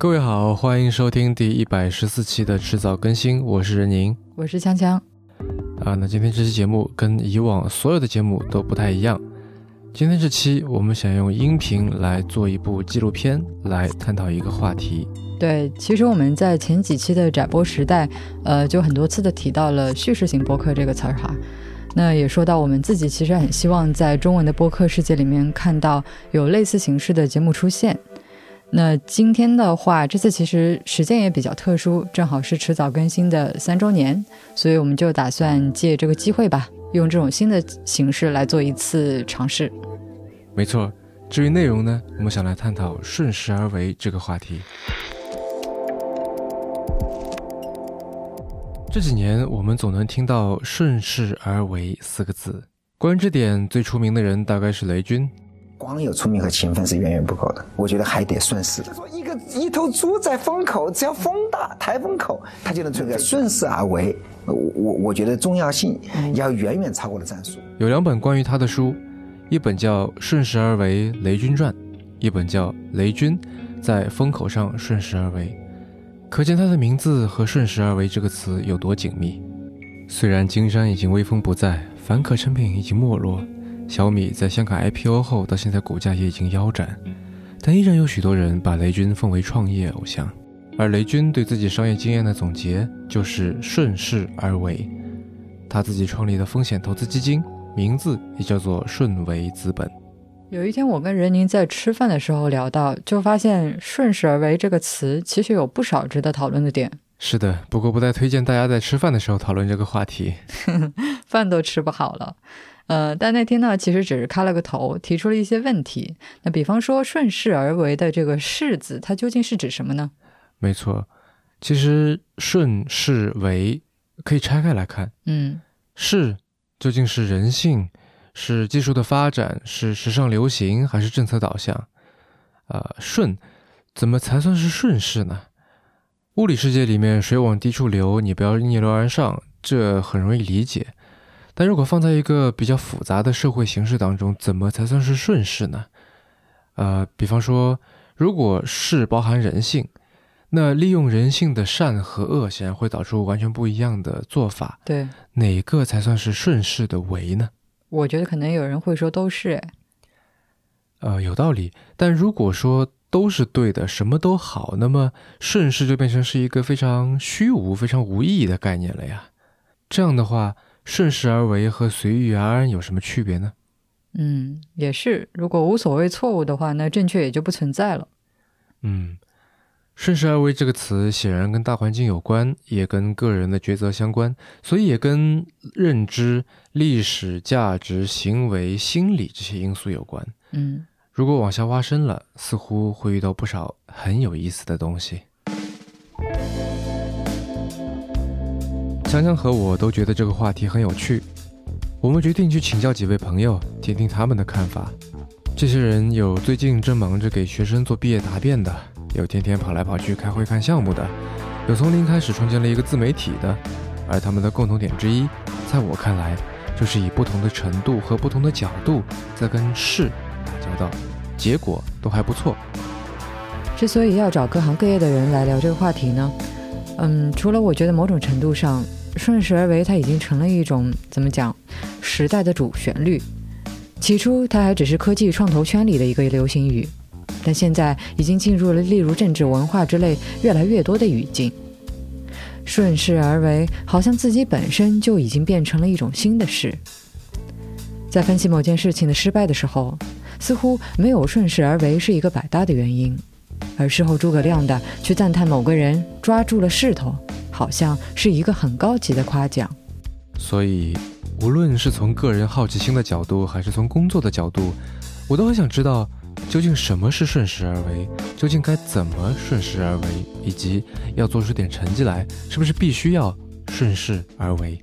各位好，欢迎收听第一百十四期的迟早更新，我是任宁，我是锵锵。啊，那今天这期节目跟以往所有的节目都不太一样。今天这期我们想用音频来做一部纪录片，来探讨一个话题。对，其实我们在前几期的窄播时代，呃，就很多次的提到了叙事型播客这个词儿哈。那也说到我们自己其实很希望在中文的播客世界里面看到有类似形式的节目出现。那今天的话，这次其实时间也比较特殊，正好是迟早更新的三周年，所以我们就打算借这个机会吧，用这种新的形式来做一次尝试。没错，至于内容呢，我们想来探讨“顺势而为”这个话题。这几年，我们总能听到“顺势而为”四个字，关于这点最出名的人大概是雷军。光有聪明和勤奋是远远不够的，我觉得还得顺势。说一个一头猪在风口，只要风大，台风口，它就能存在。顺势而为，我我我觉得重要性要远远超过了战术。有两本关于他的书，一本叫《顺势而为雷军传》，一本叫《雷军在风口上顺势而为》，可见他的名字和“顺势而为”这个词有多紧密。虽然金山已经威风不再，凡可成品已经没落。小米在香港 IPO 后，到现在股价也已经腰斩，但依然有许多人把雷军奉为创业偶像。而雷军对自己商业经验的总结就是顺势而为。他自己创立的风险投资基金，名字也叫做顺为资本。有一天，我跟任宁在吃饭的时候聊到，就发现“顺势而为”这个词其实有不少值得讨论的点。是的，不过不太推荐大家在吃饭的时候讨论这个话题，饭都吃不好了。呃，但那天呢，其实只是开了个头，提出了一些问题。那比方说“顺势而为”的这个“势”字，它究竟是指什么呢？没错，其实“顺势为”可以拆开来看。嗯，势究竟是人性，是技术的发展，是时尚流行，还是政策导向？啊，顺怎么才算是顺势呢？物理世界里面，水往低处流，你不要逆流而上，这很容易理解。但如果放在一个比较复杂的社会形势当中，怎么才算是顺势呢？呃，比方说，如果势包含人性，那利用人性的善和恶，显然会导出完全不一样的做法。对，哪个才算是顺势的为呢？我觉得可能有人会说都是，哎，呃，有道理。但如果说都是对的，什么都好，那么顺势就变成是一个非常虚无、非常无意义的概念了呀。这样的话。顺势而为和随遇而安有什么区别呢？嗯，也是。如果无所谓错误的话，那正确也就不存在了。嗯，顺势而为这个词显然跟大环境有关，也跟个人的抉择相关，所以也跟认知、历史、价值、行为、心理这些因素有关。嗯，如果往下挖深了，似乎会遇到不少很有意思的东西。香香和我都觉得这个话题很有趣，我们决定去请教几位朋友，听听他们的看法。这些人有最近正忙着给学生做毕业答辩的，有天天跑来跑去开会看项目的，有从零开始创建了一个自媒体的。而他们的共同点之一，在我看来，就是以不同的程度和不同的角度在跟事打交道，结果都还不错。之所以要找各行各业的人来聊这个话题呢，嗯，除了我觉得某种程度上。顺势而为，它已经成了一种怎么讲时代的主旋律。起初，它还只是科技创投圈里的一个流行语，但现在已经进入了例如政治、文化之类越来越多的语境。顺势而为，好像自己本身就已经变成了一种新的事。在分析某件事情的失败的时候，似乎没有顺势而为是一个百搭的原因，而事后诸葛亮的去赞叹某个人抓住了势头。好像是一个很高级的夸奖，所以无论是从个人好奇心的角度，还是从工作的角度，我都很想知道，究竟什么是顺势而为，究竟该怎么顺势而为，以及要做出点成绩来，是不是必须要顺势而为？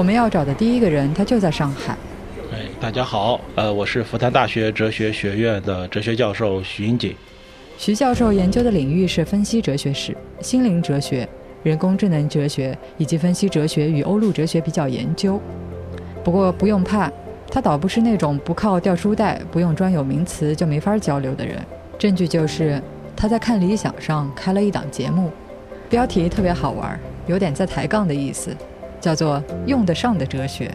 我们要找的第一个人，他就在上海。哎大家好，呃，我是复旦大学哲学学院的哲学教授徐英锦。徐教授研究的领域是分析哲学史、心灵哲学、人工智能哲学以及分析哲学与欧陆哲学比较研究。不过不用怕，他倒不是那种不靠掉书袋、不用专有名词就没法交流的人。证据就是他在看理想上开了一档节目，标题特别好玩，有点在抬杠的意思，叫做“用得上的哲学”。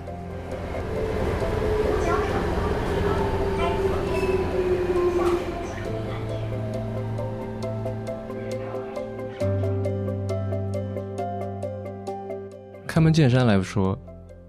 开门见山来说，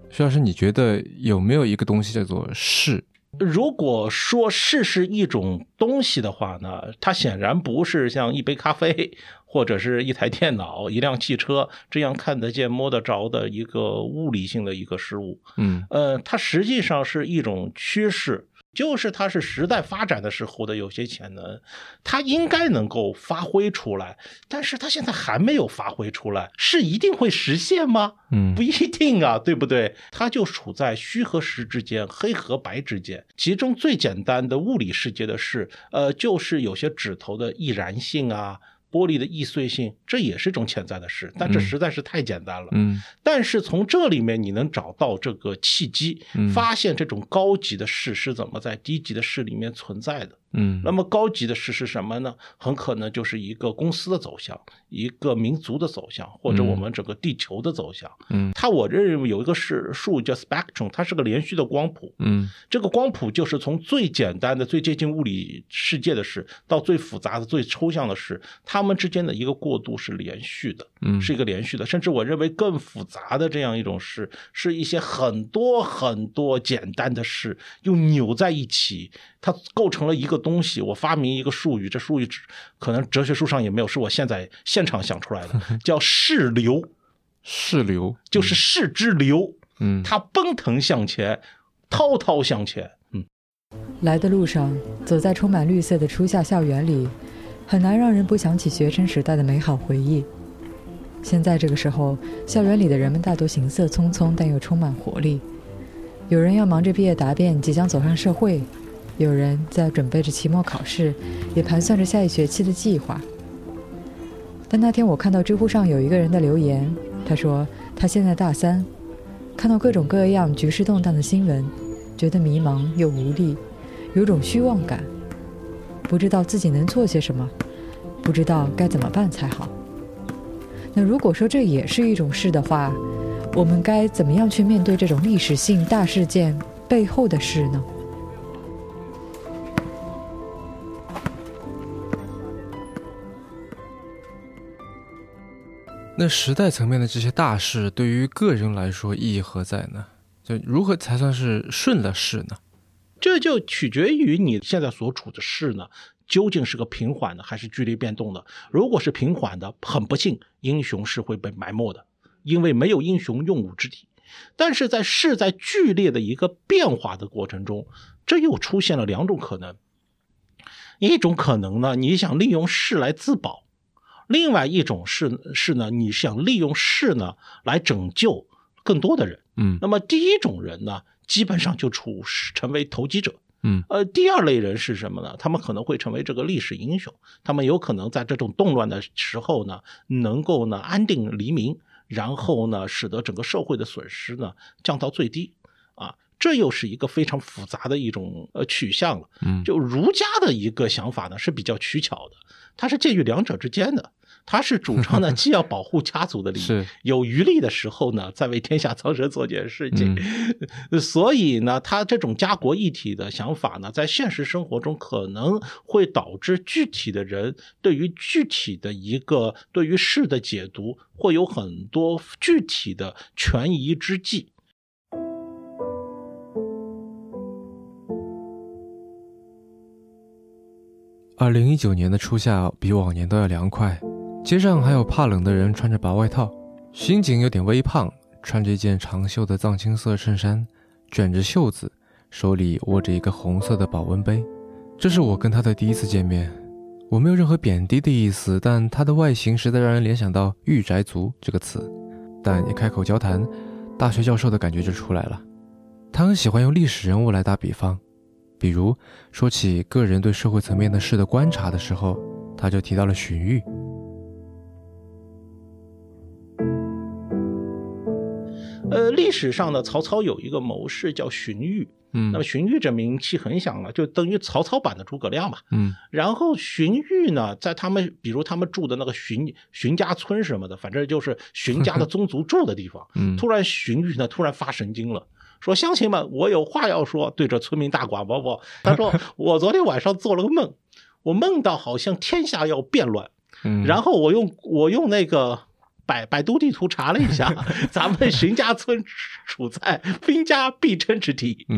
徐老师，你觉得有没有一个东西叫做是？如果说试是一种东西的话呢，它显然不是像一杯咖啡 或者是一台电脑、一辆汽车这样看得见、摸得着的一个物理性的一个事物。嗯，呃，它实际上是一种趋势。就是它是时代发展的时候的有些潜能，它应该能够发挥出来，但是它现在还没有发挥出来，是一定会实现吗？嗯，不一定啊，对不对？它就处在虚和实之间，黑和白之间。其中最简单的物理世界的事，呃，就是有些指头的易燃性啊。玻璃的易碎性，这也是一种潜在的事，但这实在是太简单了。嗯，但是从这里面你能找到这个契机，发现这种高级的事是怎么在低级的事里面存在的。嗯，那么高级的事是什么呢？很可能就是一个公司的走向，一个民族的走向，或者我们整个地球的走向。嗯，它我认为有一个是数叫 spectrum，它是个连续的光谱。嗯，这个光谱就是从最简单的、最接近物理世界的事，到最复杂的、最抽象的事，它们之间的一个过渡是连续的。嗯，是一个连续的，甚至我认为更复杂的这样一种事，是一些很多很多简单的事又扭在一起，它构成了一个。东西，我发明一个术语，这术语可能哲学书上也没有，是我现在现场想出来的，叫势流。势流就是势之流，嗯，它奔腾向前，滔滔向前。嗯，来的路上，走在充满绿色的初夏校园里，很难让人不想起学生时代的美好回忆。现在这个时候，校园里的人们大多行色匆匆，但又充满活力。有人要忙着毕业答辩，即将走上社会。有人在准备着期末考试，也盘算着下一学期的计划。但那天我看到知乎上有一个人的留言，他说他现在大三，看到各种各样局势动荡的新闻，觉得迷茫又无力，有种虚妄感，不知道自己能做些什么，不知道该怎么办才好。那如果说这也是一种事的话，我们该怎么样去面对这种历史性大事件背后的事呢？那时代层面的这些大事，对于个人来说意义何在呢？就如何才算是顺了势呢？这就取决于你现在所处的势呢，究竟是个平缓的还是剧烈变动的。如果是平缓的，很不幸，英雄是会被埋没的，因为没有英雄用武之地。但是在势在剧烈的一个变化的过程中，这又出现了两种可能。一种可能呢，你想利用势来自保。另外一种是是呢，你想利用势呢来拯救更多的人，嗯，那么第一种人呢，基本上就处成为投机者，嗯，呃，第二类人是什么呢？他们可能会成为这个历史英雄，他们有可能在这种动乱的时候呢，能够呢安定黎民，然后呢，使得整个社会的损失呢降到最低，啊，这又是一个非常复杂的一种呃取向了，嗯，就儒家的一个想法呢是比较取巧的，它是介于两者之间的。他是主张呢，既要保护家族的利益，有余力的时候呢，再为天下苍生做点事情。所以呢，他这种家国一体的想法呢，在现实生活中可能会导致具体的人对于具体的一个对于事的解读，会有很多具体的权宜之计。二零一九年的初夏比往年都要凉快。街上还有怕冷的人穿着薄外套，刑警有点微胖，穿着一件长袖的藏青色衬衫，卷着袖子，手里握着一个红色的保温杯。这是我跟他的第一次见面，我没有任何贬低的意思，但他的外形实在让人联想到“御宅族”这个词。但一开口交谈，大学教授的感觉就出来了。他很喜欢用历史人物来打比方，比如说起个人对社会层面的事的观察的时候，他就提到了荀彧。呃，历史上呢，曹操有一个谋士叫荀彧，嗯那么荀彧这名气很响了，就等于曹操版的诸葛亮嘛。嗯然后荀彧呢，在他们比如他们住的那个荀荀家村什么的，反正就是荀家的宗族住的地方。嗯突然荀彧呢，突然发神经了。说乡亲们，我有话要说，对着村民大广播播。他说，我昨天晚上做了个梦，我梦到好像天下要变乱，嗯，然后我用我用那个百百度地图查了一下，咱们荀家村处在兵家必争之地，嗯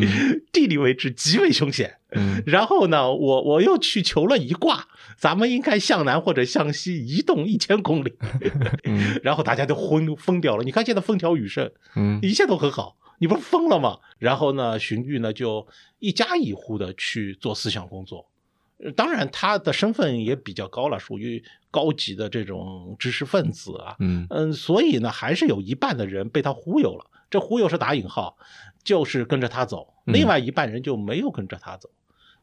地理位置极为凶险。嗯然后呢，我我又去求了一卦，咱们应该向南或者向西移动一千公里。嗯然后大家都昏疯掉了。你看现在风调雨顺，嗯一切都很好，你不是疯了吗？然后呢，荀彧呢就一家一户的去做思想工作。呃当然，他的身份也比较高了，属于高级的这种知识分子啊。嗯嗯，所以呢，还是有一半的人被他忽悠了。这忽悠是打引号，就是跟着他走，嗯另外一半人就没有跟着他走，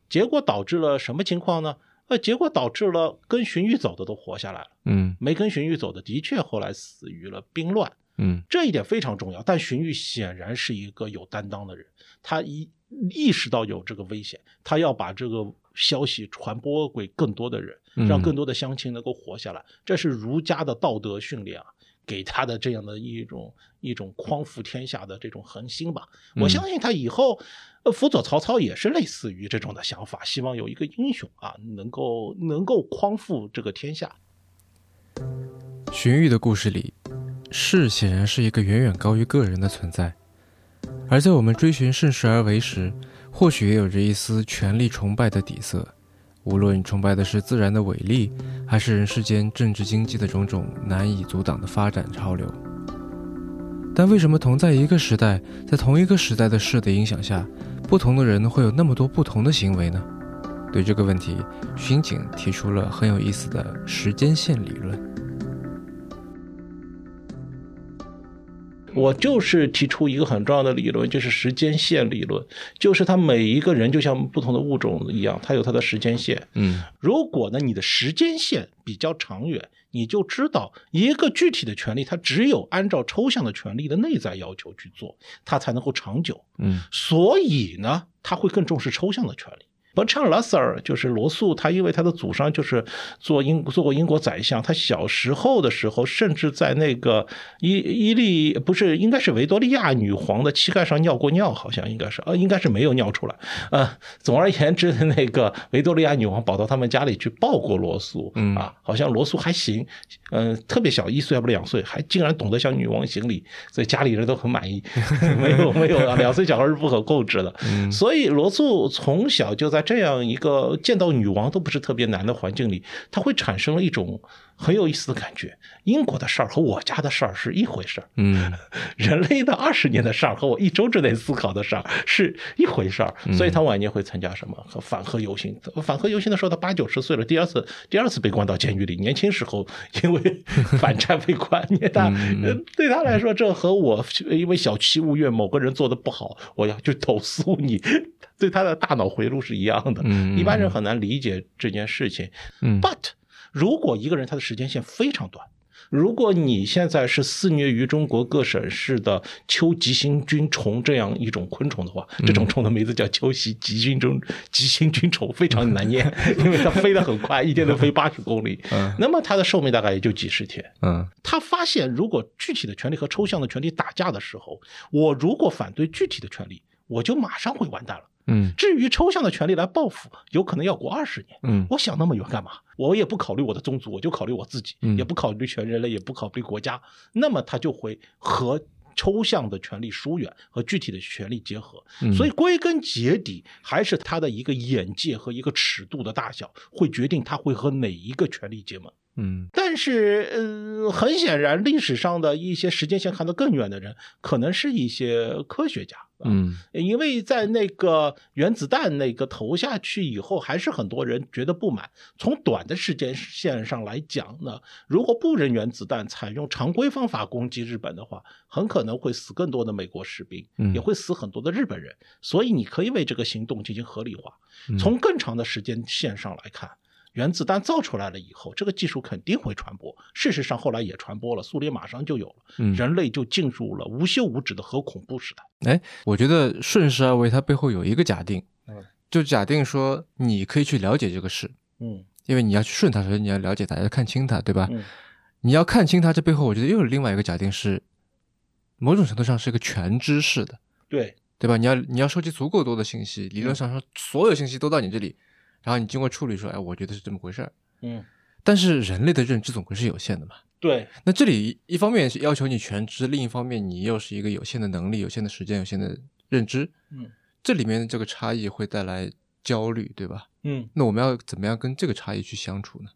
结果导致了什么情况呢？呃，结果导致了跟荀彧走的都活下来了，嗯没跟荀彧走的的确后来死于了兵乱。嗯这一点非常重要。但荀彧显然是一个有担当的人，他一意识到有这个危险，他要把这个消息传播给更多的人，嗯让更多的乡亲能够活下来。这是儒家的道德训练啊，给他的这样的一种一种匡扶天下的这种恒心吧。我嗯相信他以后。呃，辅佐曹操也是类似于这种的想法，希望有一个英雄啊，能够能够匡扶这个天下。荀彧的故事里，士显然是一个远远高于个人的存在，而在我们追寻顺势而为时，或许也有着一丝权力崇拜的底色。无论崇拜的是自然的伟力，还是人世间政治经济的种种难以阻挡的发展潮流，但为什么同在一个时代，在同一个时代的势的影响下，不同的人会有那么多不同的行为呢？对这个问题，巡警提出了很有意思的时间线理论。我就是提出一个很重要的理论，就是时间线理论，就是他每一个人就像不同的物种一样，他有他的时间线。嗯如果呢你的时间线比较长远，你就知道一个具体的权利，它只有按照抽象的权利的内在要求去做，它才能够长久。嗯所以呢，他会更重视抽象的权利。Bertrand Russell 就是罗素，他因为他的祖上就是做英做过英国宰相，他小时候的时候，甚至在那个伊伊利不是应该是维多利亚女皇的膝盖上尿过尿，好像应该是呃应该是没有尿出来。呃，总而言之，那个维多利亚女王跑到他们家里去抱过罗素，嗯啊，好像罗素还行，嗯、特别小，一岁还不两岁，还竟然懂得向女王行礼，所以家里人都很满意。没有没有啊，两岁小孩是不可控制的。嗯所以罗素从小就在这样一个见到女王都不是特别难的环境里，他会产生了一种很有意思的感觉。英国的事儿和我家的事儿是一回事儿，嗯人类的二十年的事儿和我一周之内思考的事儿是一回事儿。所以他晚年会参加什么和反核游行？反核游行的时候，他八九十岁了，第二次第二次被关到监狱里。年轻时候因为 反战被关，他呃对他来说，这和我因为小气物怨某个人做的不好，我要去投诉你。对他的大脑回路是一样的，嗯一般人很难理解这件事情。嗯 But 如果一个人他的时间线非常短，如果你现在是肆虐于中国各省市的秋吉星菌虫这样一种昆虫的话，这种虫的名字叫秋席吉星中吉星菌虫，非常难念，因为它飞得很快，一天能飞八十公里。嗯那么它的寿命大概也就几十天。嗯他发现，如果具体的权利和抽象的权利打架的时候，我如果反对具体的权利，我就马上会完蛋了。嗯至于抽象的权利来报复，有可能要过二十年。嗯我想那么远干嘛？我也不考虑我的宗族，我就考虑我自己，嗯也不考虑全人类，也不考虑国家。那么他就会和抽象的权利疏远，和具体的权利结合。嗯所以归根结底，还是他的一个眼界和一个尺度的大小，会决定他会和哪一个权利结盟。嗯但是，呃，很显然，历史上的一些时间线看得更远的人，可能是一些科学家。啊嗯因为在那个原子弹那个投下去以后，还是很多人觉得不满。从短的时间线上来讲呢，如果不扔原子弹，采用常规方法攻击日本的话，很可能会死更多的美国士兵，嗯也会死很多的日本人。所以你可以为这个行动进行合理化。嗯从更长的时间线上来看。原子弹造出来了以后，这个技术肯定会传播。事实上，后来也传播了，苏联马上就有了，嗯，人类就进入了无休无止的核恐怖时代。哎，我觉得顺势而为它背后有一个假定嗯，就假定说你可以去了解这个事，嗯因为你要去顺它，所以你要了解它，要看清它，对吧？嗯你要看清它，这背后我觉得又有另外一个假定是，某种程度上是一个全知识的，对，对吧？你要你要收集足够多的信息，理论上说所有信息都到你这里，然后你经过处理说，哎，我觉得是这么回事儿。嗯但是人类的认知总归是有限的嘛。对，那这里一方面是要求你全知，另一方面你又是一个有限的能力、有限的时间、有限的认知，嗯这里面的这个差异会带来焦虑，对吧？嗯那我们要怎么样跟这个差异去相处呢？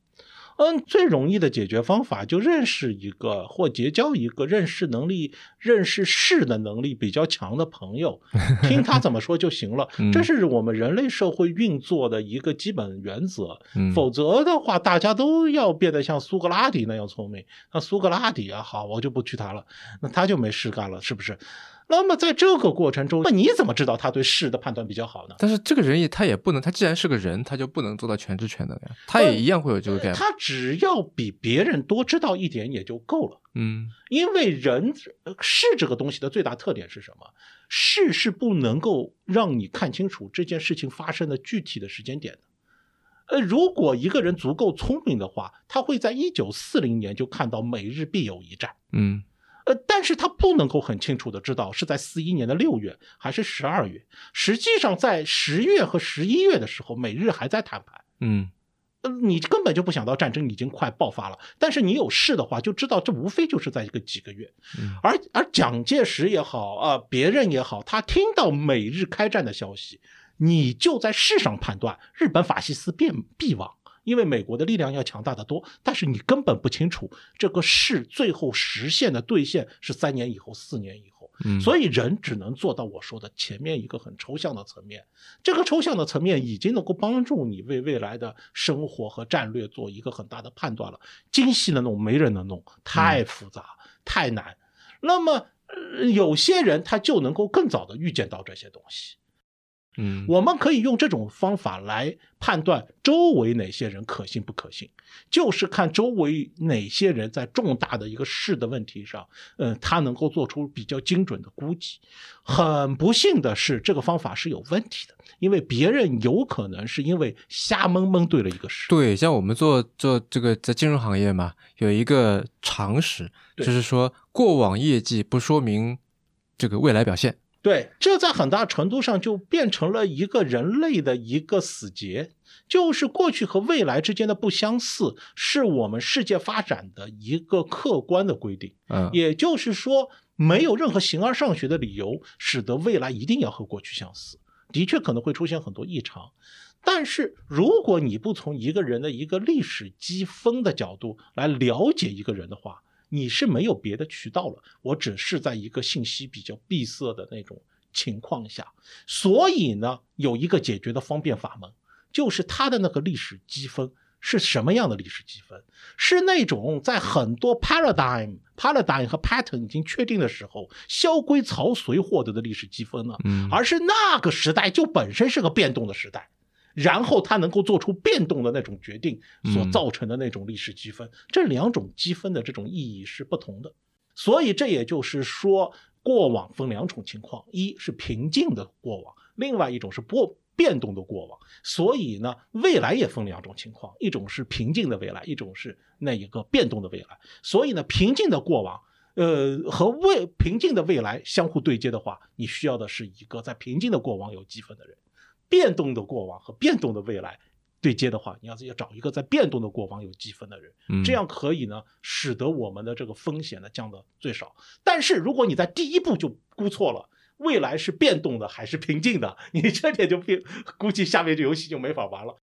嗯，最容易的解决方法就认识一个或结交一个认识能力、认识事的能力比较强的朋友，听他怎么说就行了嗯。这是我们人类社会运作的一个基本原则。嗯，否则的话，大家都要变得像苏格拉底那样聪明。那苏格拉底啊，好，我就不去他了，那他就没事干了，是不是？那么在这个过程中，那你怎么知道他对事的判断比较好呢？但是这个人也他也不能，他既然是个人，他就不能做到全知全能呀，他也一样会有这个概念。他只要比别人多知道一点也就够了。嗯因为人呃事这个东西的最大特点是什么？事是不能够让你看清楚这件事情发生的具体的时间点的。呃，如果一个人足够聪明的话，他会在一九四零年就看到美日必有一战。嗯呃，但是他不能够很清楚的知道是在四一年的六月还是十二月。实际上，在十月和十一月的时候，美日还在谈判。嗯呃，你根本就不想到战争已经快爆发了，但是你有事的话，就知道这无非就是在一个几个月。嗯而而蒋介石也好啊、别人也好，他听到美日开战的消息，你就在事上判断日本法西斯变必亡，因为美国的力量要强大得多。但是你根本不清楚这个事最后实现的兑现是三年以后、四年以后。嗯，所以人只能做到我说的前面一个很抽象的层面，这个抽象的层面已经能够帮助你为未来的生活和战略做一个很大的判断了。精细的弄没人能弄，太复杂、太难。那么、呃有些人他就能够更早的预见到这些东西。嗯我们可以用这种方法来判断周围哪些人可信不可信，就是看周围哪些人在重大的一个事的问题上，呃，他能够做出比较精准的估计。很不幸的是，这个方法是有问题的，因为别人有可能是因为瞎蒙蒙对了一个事。对，像我们做做这个在金融行业嘛，有一个常识，就是说过往业绩不说明这个未来表现。对，这在很大程度上就变成了一个人类的一个死结，就是过去和未来之间的不相似，是我们世界发展的一个客观的规定。嗯也就是说，没有任何形而上学的理由，使得未来一定要和过去相似。的确可能会出现很多异常，但是如果你不从一个人的一个历史积分的角度来了解一个人的话，你是没有别的渠道了。我只是在一个信息比较闭塞的那种情况下，所以呢，有一个解决的方便法门，就是他的那个历史积分是什么样的历史积分？是那种在很多 paradigm、paradigm 和 pattern 已经确定的时候，萧规曹随获得的历史积分呢？嗯而是那个时代就本身是个变动的时代，然后他能够做出变动的那种决定所嗯造成的那种历史积分，这两种积分的这种意义是不同的。所以这也就是说，过往分两种情况，一是平静的过往，另外一种是波变动的过往。所以呢，未来也分两种情况，一种是平静的未来，一种是那一个变动的未来。所以呢，平静的过往。呃，和未平静的未来相互对接的话，你需要的是一个在平静的过往有积分的人；变动的过往和变动的未来对接的话，你要要找一个在变动的过往有积分的人。嗯这样可以呢，使得我们的这个风险呢降得最少。但是如果你在第一步就估错了，未来是变动的还是平静的，你这点就变，估计下面这游戏就没法玩了。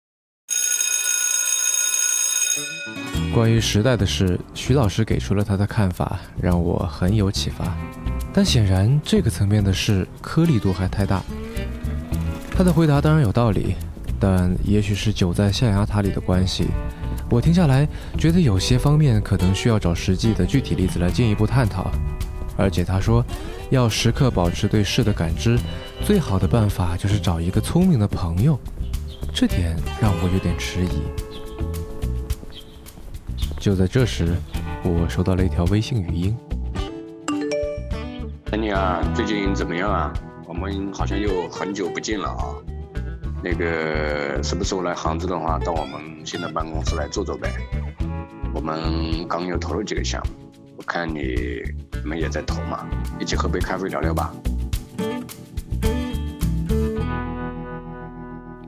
关于时代的事，徐老师给出了他的看法，让我很有启发。但显然这个层面的事颗粒度还太大。他的回答当然有道理，但也许是久在象牙塔里的关系，我听下来觉得有些方面可能需要找实际的具体例子来进一步探讨。而且他说，要时刻保持对事的感知，最好的办法就是找一个聪明的朋友。这点让我有点迟疑。就在这时，我收到了一条微信语音。哎，你啊，最近怎么样啊？我们好像又很久不见了啊。那个，什么时候来杭州的话，到我们新的办公室来坐坐呗。我们刚又投了几个项目，我看你们也在投嘛，一起喝杯咖啡聊聊吧。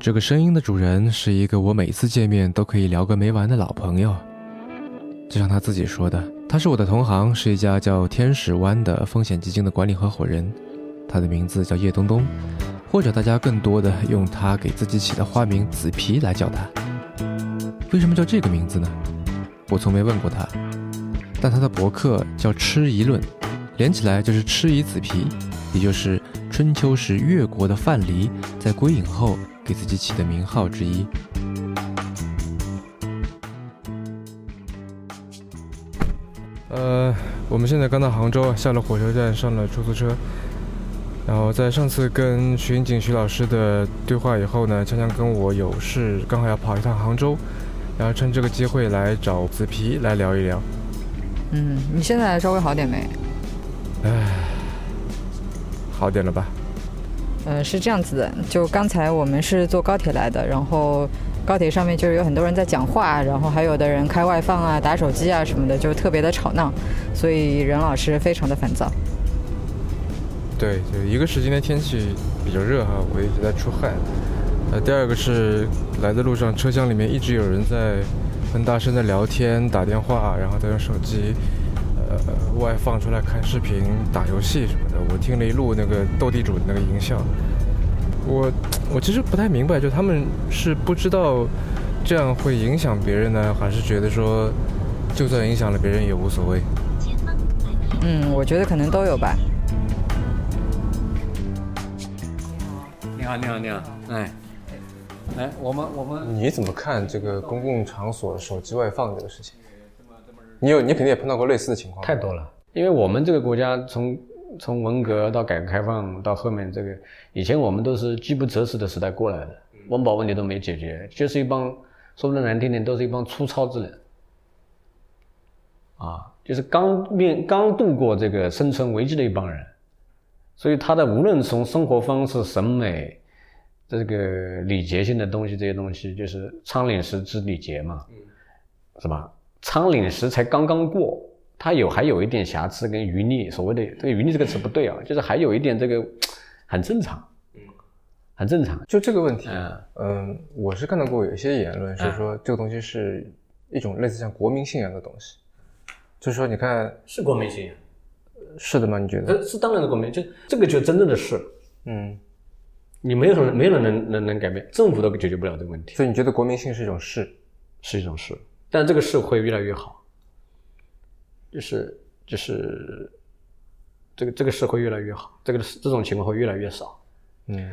这个声音的主人是一个我每次见面都可以聊个没完的老朋友，就像他自己说的，他是我的同行，是一家叫天使湾的风险基金的管理合伙人，他的名字叫叶东东，或者大家更多的用他给自己起的花名紫皮来叫他。为什么叫这个名字呢？我从没问过他，但他的博客叫吃疑论，连起来就是吃疑紫皮，也就是春秋时越国的范蠡在归隐后。给自己起的名号之一。呃，我们现在刚到杭州，下了火车站，上了出租车。然后在上次跟徐云锦徐老师的对话以后呢，锵锵跟我有事，刚好要跑一趟杭州，然后趁这个机会来找紫皮来聊一聊。嗯，你现在稍微好点没？唉，好点了吧？呃，是这样子的，就刚才我们是坐高铁来的，然后高铁上面就是有很多人在讲话，然后还有的人开外放啊、打手机啊什么的，就特别的吵闹，所以任老师非常的烦躁。对，就一个是今天天气比较热哈，我一直在出汗。呃，第二个是来的路上车厢里面一直有人在很大声的聊天、打电话，然后再用手机。呃，外放出来看视频、打游戏什么的，我听了一路那个斗地主的那个音效。我我其实不太明白，就他们是不知道这样会影响别人呢，还是觉得说就算影响了别人也无所谓？嗯，我觉得可能都有吧。好，你好，你好，哎，哎，我们我们你怎么看这个公共场所手机外放这个事情？你有，你肯定也碰到过类似的情况。太多了，因为我们这个国家从从文革到改革开放到后面这个，以前我们都是饥不择食的时代过来的，温饱问题都没解决，就是一帮说的难听点，都是一帮粗糙之人，啊，就是刚面刚度过这个生存危机的一帮人，所以他的无论从生活方式、审美，这个礼节性的东西，这些东西就是仓廪实知礼节嘛，是吧？仓廪实才刚刚过，他有还有一点瑕疵跟余孽，所谓的这个余孽这个词不对啊，就是还有一点这个很正常，嗯，很正常。就这个问题，嗯，我是看到过有一些言论是说这个东西是一种类似像国民信仰的东西，就是说你看是国民信仰，是的吗？你觉得？是当然的国民，就这个就真正的是，嗯，你没有人没有人能能能改变，政府都解决不了这个问题。所以你觉得国民性是一种事，是一种事。但这个事会越来越好，就是就是这个这个事会越来越好，这个这种情况会越来越少。嗯，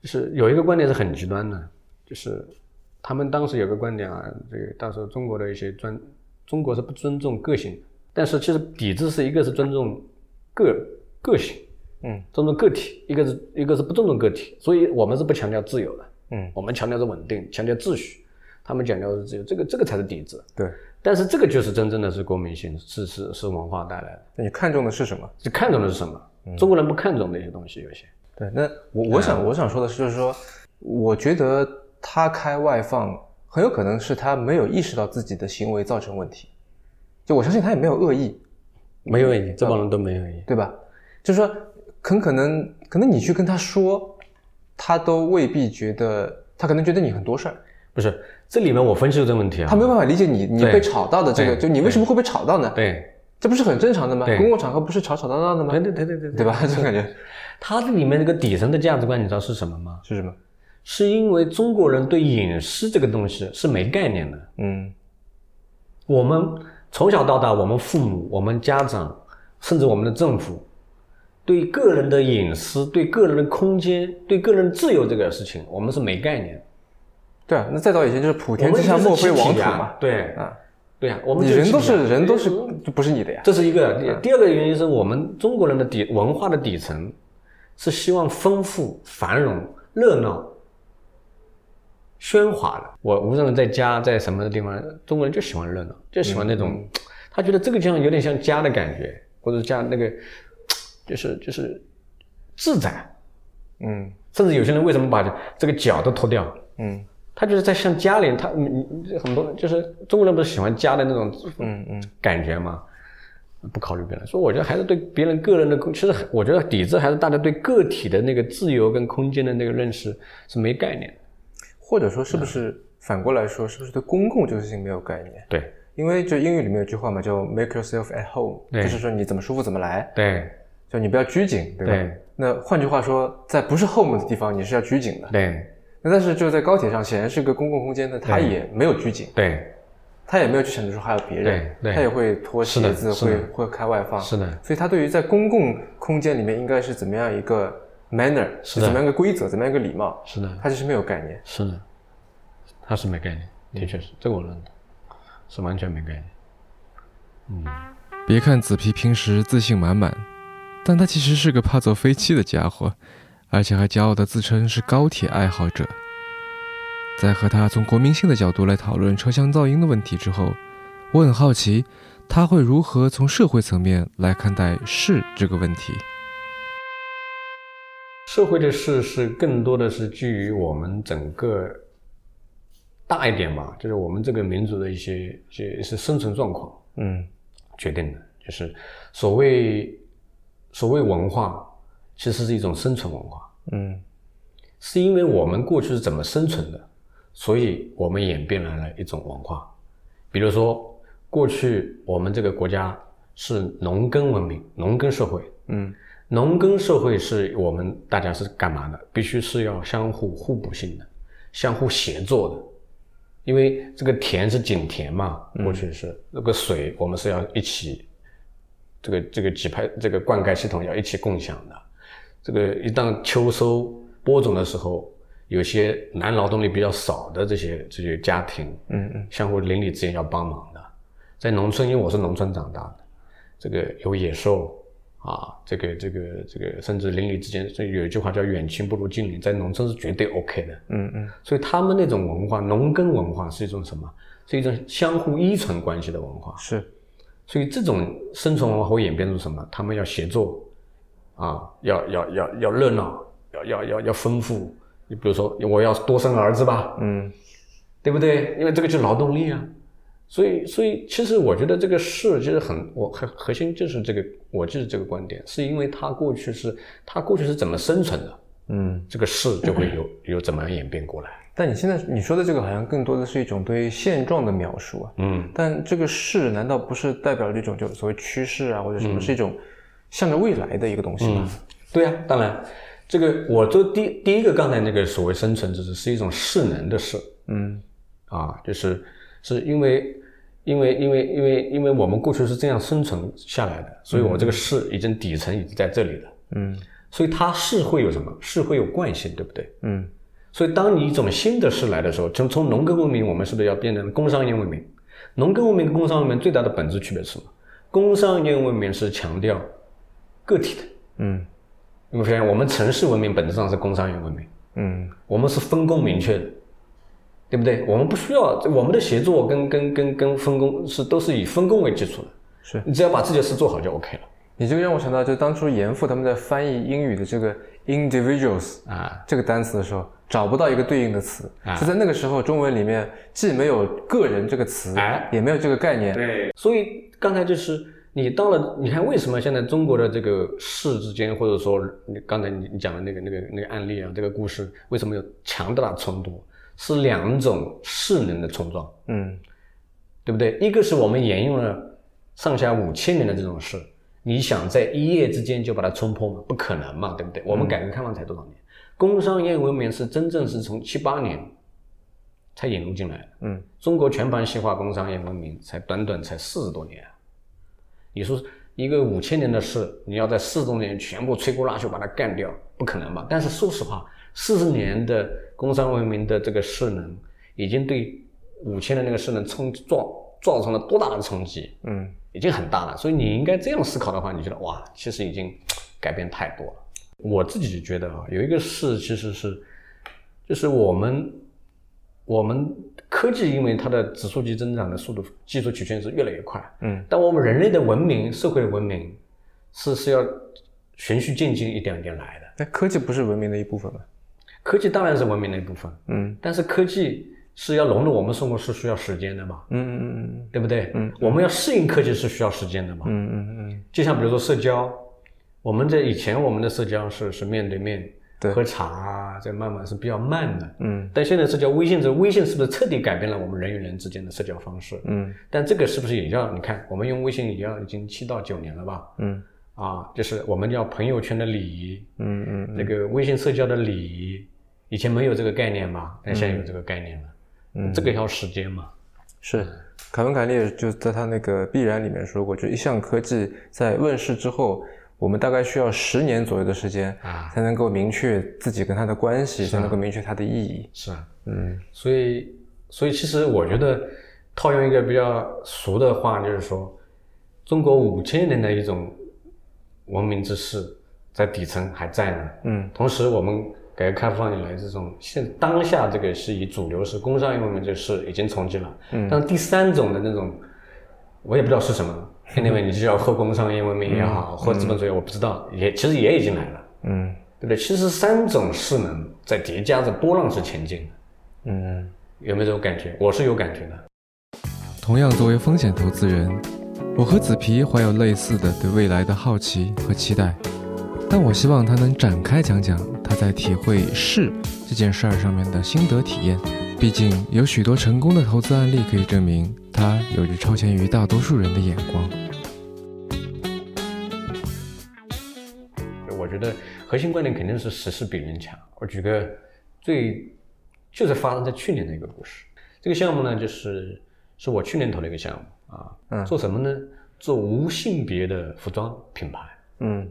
就是有一个观点是很极端的，就是他们当时有个观点啊，这个当时中国的一些专中国是不尊重个性，但是其实抵制是一个是尊重个个性，嗯，尊重个体，一个是一个是不尊重个体，所以我们是不强调自由的，嗯，我们强调是稳定，强调秩序。他们讲究的是自由，这个这个才是底子。对，但是这个就是真正的是国民性，是是是文化带来的。那你看重的是什么？你看重的是什么？中国人不看重那些东西，有些。对，那我我想我想说的是，就是说，我觉得他开外放很有可能是他没有意识到自己的行为造成问题，就我相信他也没有恶意，没有恶意，这帮人都没有恶意，对吧？就是说，很可能可能你去跟他说，他都未必觉得，他可能觉得你很多事儿。不是，这里面我分析了这个问题啊。他没有办法理解你，你被吵到的这个，就你为什么会被吵到呢？对，这不是很正常的吗？公共场合不是吵吵闹闹的吗？对对对对对，对吧？这种感觉。他这里面那个底层的价值观，你知道是什么吗？是什么？是因为中国人对隐私这个东西是没概念的。嗯。我们从小到大，我们父母、我们家长，甚至我们的政府，对个人的隐私、对个人的空间、对个人自由这个事情，我们是没概念。对啊，那再早以前就是普天之下莫非王土嘛。对啊，对啊，我们人都是人都是就不是你的呀。这是一个。第二个原因是我们中国人的底文化的底层是希望丰富、繁荣、热闹、喧哗的。我无论在家在什么地方，中国人就喜欢热闹，就喜欢那种，他觉得这个地方有点像家的感觉，或者家那个就是就是自在。嗯，甚至有些人为什么把这个脚都脱掉？嗯。他就是在像家里，他你你很多就是中国人不是喜欢家的那种嗯嗯感觉吗？不考虑别人，所以我觉得还是对别人个人的，其实我觉得底子还是大家对个体的那个自由跟空间的那个认识是没概念，或者说是不是反过来说，是不是对公共这个事情没有概念？对，因为就英语里面有句话嘛，叫 make yourself at home，就是说你怎么舒服怎么来，对，就你不要拘谨，对吧？那换句话说，在不是 home 的地方，你是要拘谨的，对。那但是就在高铁上，显然是个公共空间的，他也没有拘谨，对，他也没有去想着说还有别人，对，他也会脱鞋子，会会开外放，是的。所以他对于在公共空间里面应该是怎么样一个 manner，是怎么样一个规则，怎么样一个礼貌，是的，他就是没有概念，是的，他是没概念，的确是，这个我认同，是完全没概念。嗯，别看子皮平时自信满满，但他其实是个怕坐飞机的家伙。而且还骄傲的自称是高铁爱好者。在和他从国民性的角度来讨论车厢噪音的问题之后，我很好奇他会如何从社会层面来看待是这个问题。社会的事是更多的是基于我们整个大一点嘛，就是我们这个民族的一些一些是生存状况，嗯，决定的，就是所谓所谓文化。其实是一种生存文化，嗯，是因为我们过去是怎么生存的，所以我们演变来了一种文化。比如说，过去我们这个国家是农耕文明、农耕社会，嗯，农耕社会是我们大家是干嘛的？必须是要相互互补性的、相互协作的，因为这个田是井田嘛，过去是那个水，我们是要一起，这个这个几排这个灌溉系统要一起共享的。这个一旦秋收播种的时候，有些男劳动力比较少的这些这些家庭，嗯嗯，相互邻里之间要帮忙的。在农村，因为我是农村长大的，这个有野兽啊，这个这个这个，甚至邻里之间，有一句话叫远亲不如近邻，在农村是绝对 OK 的，嗯嗯。所以他们那种文化，农耕文化是一种什么？是一种相互依存关系的文化。是，所以这种生存文化会演变出什么？他们要协作。啊，要要要要热闹，要要要要丰富。你比如说，我要多生儿子吧，嗯，对不对？因为这个就是劳动力啊。所以，所以其实我觉得这个事其实很，我核核心就是这个，我就是这个观点，是因为它过去是，它过去是怎么生存的，嗯，这个事就会有有怎么样演变过来。但你现在你说的这个好像更多的是一种对现状的描述啊，嗯，但这个事难道不是代表了一种就所谓趋势啊，或者什么是一种？向着未来的一个东西吗，对呀，当然，这个我做第第一个刚才那个所谓生存之是是一种势能的势，嗯，啊，就是是因为因为因为因为因为我们过去是这样生存下来的，所以我这个势已经底层已经在这里了，嗯，所以它是会有什么？是会有惯性，对不对？嗯，所以当你一种新的势来的时候，从从农耕文明，我们是不是要变成工商业文明？农耕文明跟工商文明最大的本质区别是什么？工商业文明是强调。个体的，嗯，你会发现我们城市文明本质上是工商业文明，嗯，我们是分工明确的，对不对？我们不需要我们的协作跟跟跟跟分工是都是以分工为基础的，是你只要把自己的事做好就 OK 了。你这个让我想到，就当初严复他们在翻译英语的这个 individuals 啊这个单词的时候，找不到一个对应的词，啊就在那个时候中文里面既没有个人这个词，哎，也没有这个概念，对，所以刚才就是。你到了，你看为什么现在中国的这个市之间，或者说你刚才你你讲的那个那个那个案例啊，这个故事为什么有强大的冲突？是两种势能的冲撞，嗯，对不对？一个是我们沿用了上下五千年的这种事，你想在一夜之间就把它冲破吗？不可能嘛，对不对？我们改革开放才多少年？工商业文明是真正是从七八年才引入进来的。嗯，中国全盘西化工商业文明才短短才四十多年啊，你说一个五千年的事，你要在四十多年全部摧枯拉朽把它干掉，不可能吧？但是说实话，四十年的工商文明的这个势能，已经对五千的那个势能冲撞造成了多大的冲击？嗯，已经很大了。所以你应该这样思考的话，你觉得哇，其实已经改变太多了。我自己觉得啊，有一个事其实是，就是我们我们科技因为它的指数级增长的速度，技术曲线是越来越快。嗯，但我们人类的文明、社会的文明是是要循序渐进、一点一点来的。那，科技不是文明的一部分吗？科技当然是文明的一部分，嗯但是科技是要融入我们生活是需要时间的嘛，嗯嗯嗯对不对？嗯我们要适应科技是需要时间的嘛。嗯嗯嗯就像比如说社交，我们在以前我们的社交是是面对面对喝茶啊，这慢慢是比较慢的。嗯但现在社交微信，这微信是不是彻底改变了我们人与人之间的社交方式？嗯但这个是不是也要你看，我们用微信也要已经七到九年了吧？嗯啊，就是我们叫朋友圈的礼仪，嗯嗯这个微信社交的礼仪，以前没有这个概念嘛，但现在有这个概念了。嗯这个要时间嘛。是，凯文·凯利就在他那个《必然》里面说过，就一项科技在问世之后，我们大概需要十年左右的时间啊才能够明确自己跟它的关系，才能够明确它的意义。是啊，嗯所以，所以其实我觉得，套用一个比较俗的话，就是说，中国五千年的一种文明之势，在底层还在呢。嗯同时，我们改革开放以来，这种现当下这个是以主流是工商业文明这个事已经冲击了。嗯但第三种的那种，我也不知道是什么。anyway，你就叫后工商业文明也好，后资本主义，我不知道，也其实也已经来了，嗯对不对？其实三种势能在叠加着波浪式前进的。嗯，有没有这种感觉？我是有感觉的。同样作为风险投资人，我和紫皮怀有类似的对未来的好奇和期待，但我希望他能展开讲讲他在体会是这件事儿上面的心得体验。毕竟有许多成功的投资案例可以证明，他有着超前于大多数人的眼光。我觉得核心观点肯定是实事比人强。我举个最就是发生在去年的一个故事。这个项目呢，就是是我去年投的一个项目啊，嗯做什么呢？做无性别的服装品牌。嗯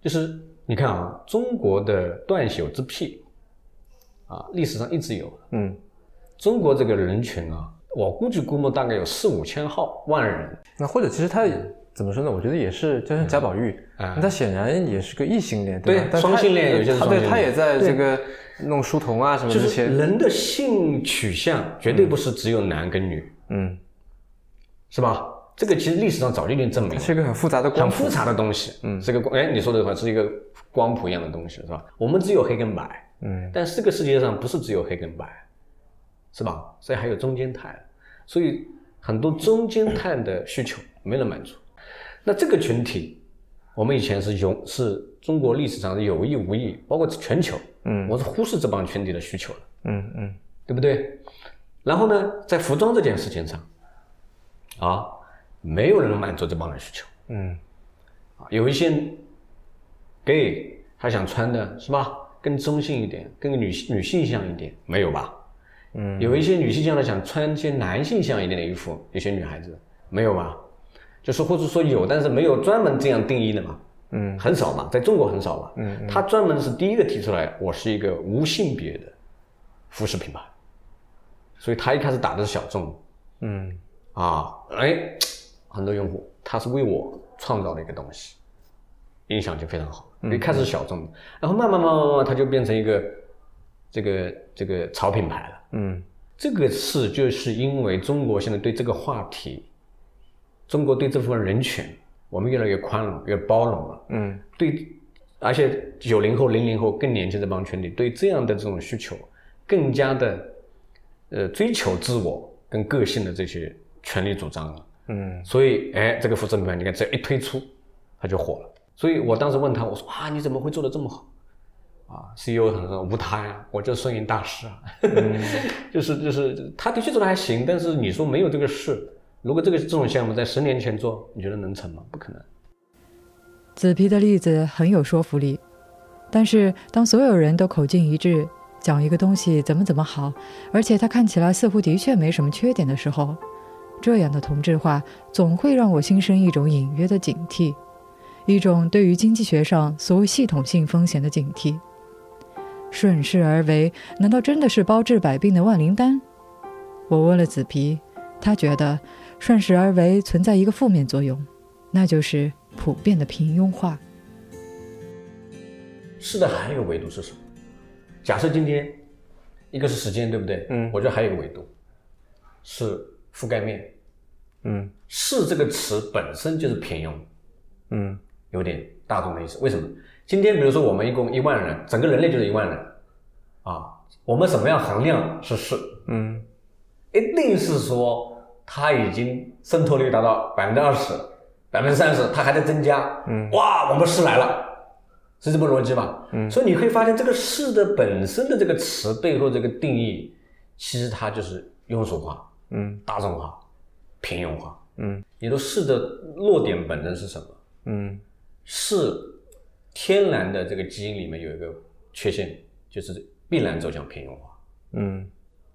就是你看啊，中国的断袖之癖啊，历史上一直有。嗯，中国这个人群啊，我估计估摸大概有四五千号万人。那或者其实他怎么说呢？我觉得也是，就像贾宝玉，嗯他显然也是个异性恋，对双性恋有些是他对双性恋他也在这个弄书童啊什么就是这些，人的性取向绝对不是只有男跟女，嗯，是吧？这个其实历史上早就已经证明了，是一个很复杂的光谱很复杂的东西。嗯这个光哎，你说的话是一个光谱一样的东西，是吧？我们只有黑跟白，嗯但是这个世界上不是只有黑跟白，是吧？所以还有中间态，所以很多中间态的需求没人满足。那这个群体，我们以前是有是中国历史上有意无意，包括全球，嗯我是忽视这帮群体的需求的。嗯嗯对不对？然后呢，在服装这件事情上，啊，没有人能满足这帮人需求。嗯。啊。有一些 gay 他想穿的是吧，更中性一点，更女女性向一点，没有吧？嗯，有一些女性向的想穿一些男性向一点的衣服，有些女孩子没有吧？就是或者说有，但是没有专门这样定义的嘛，嗯。很少嘛，在中国很少嘛。嗯嗯。他专门是第一个提出来，我是一个无性别的服饰品牌，所以他一开始打的是小众。嗯。啊，哎，很多用户他是为我创造了一个东西，影响就非常好。一开始是小众的，然后慢慢慢慢慢慢，它就变成一个这个这个潮品牌了。嗯这个是就是因为中国现在对这个话题，中国对这部分人群，我们越来越宽容、越包容了。嗯对，而且九零后、零零后更年轻这帮群体对这样的这种需求，更加的呃追求自我跟个性的这些权利主张了。嗯所以，哎，这个服饰品牌，你看这一推出，它就火了。所以我当时问他，我说啊，你怎么会做的这么好？啊，CEO 很说无他呀，我就是摄影大师啊，就是就是，他的确做的还行，但是你说没有这个事，如果这个这种项目在十年前做，你觉得能成吗？不可能。紫皮的例子很有说服力，但是当所有人都口径一致，讲一个东西怎么怎么好，而且它看起来似乎的确没什么缺点的时候，这样的同质化总会让我心生一种隐约的警惕，一种对于经济学上所谓系统性风险的警惕。顺势而为，难道真的是包治百病的万灵丹？我问了紫皮，他觉得顺势而为存在一个负面作用，那就是普遍的平庸化。是的，还有一个维度是什么？假设今天一个是时间，对不对？嗯，我觉得还有一个维度是覆盖面。嗯，是这个词本身就是平庸。嗯，有点大众的意思。为什么？今天比如说我们一共一万人，整个人类就是一万人啊。我们怎么样衡量是是？嗯，一定是说它已经渗透率达到百分之二十、百分之三十，它还在增加。嗯，哇，我们是来了。是这么逻辑吧？嗯，所以你会发现，这个“是”的本身的这个词背后这个定义，其实它就是庸俗化、嗯，大众化、平庸化。嗯，你说“是”的弱点本身是什么？嗯，是天然的这个基因里面有一个缺陷，就是必然走向平庸化。嗯，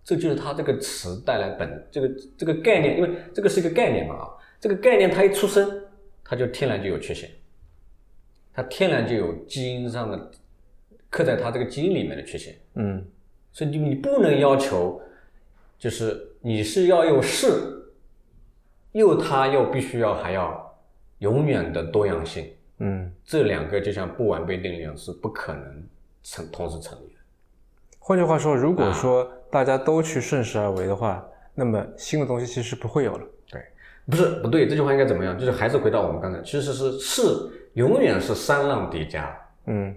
这就是它这个词带来本这个这个概念，因为这个是一个概念嘛啊，这个概念它一出生，它就天然就有缺陷。它天然就有基因上的刻在它这个基因里面的缺陷，嗯，所以你你不能要求，就是你是要用是，又它又必须要还要永远的多样性，嗯，这两个就像不完备定律一样是不可能成同时成立的。换句话说，如果说大家都去顺势而为的话，那么新的东西其实不会有了。对，不是不对，这句话应该怎么样？就是还是回到我们刚才，其实是是。永远是三浪叠加，嗯，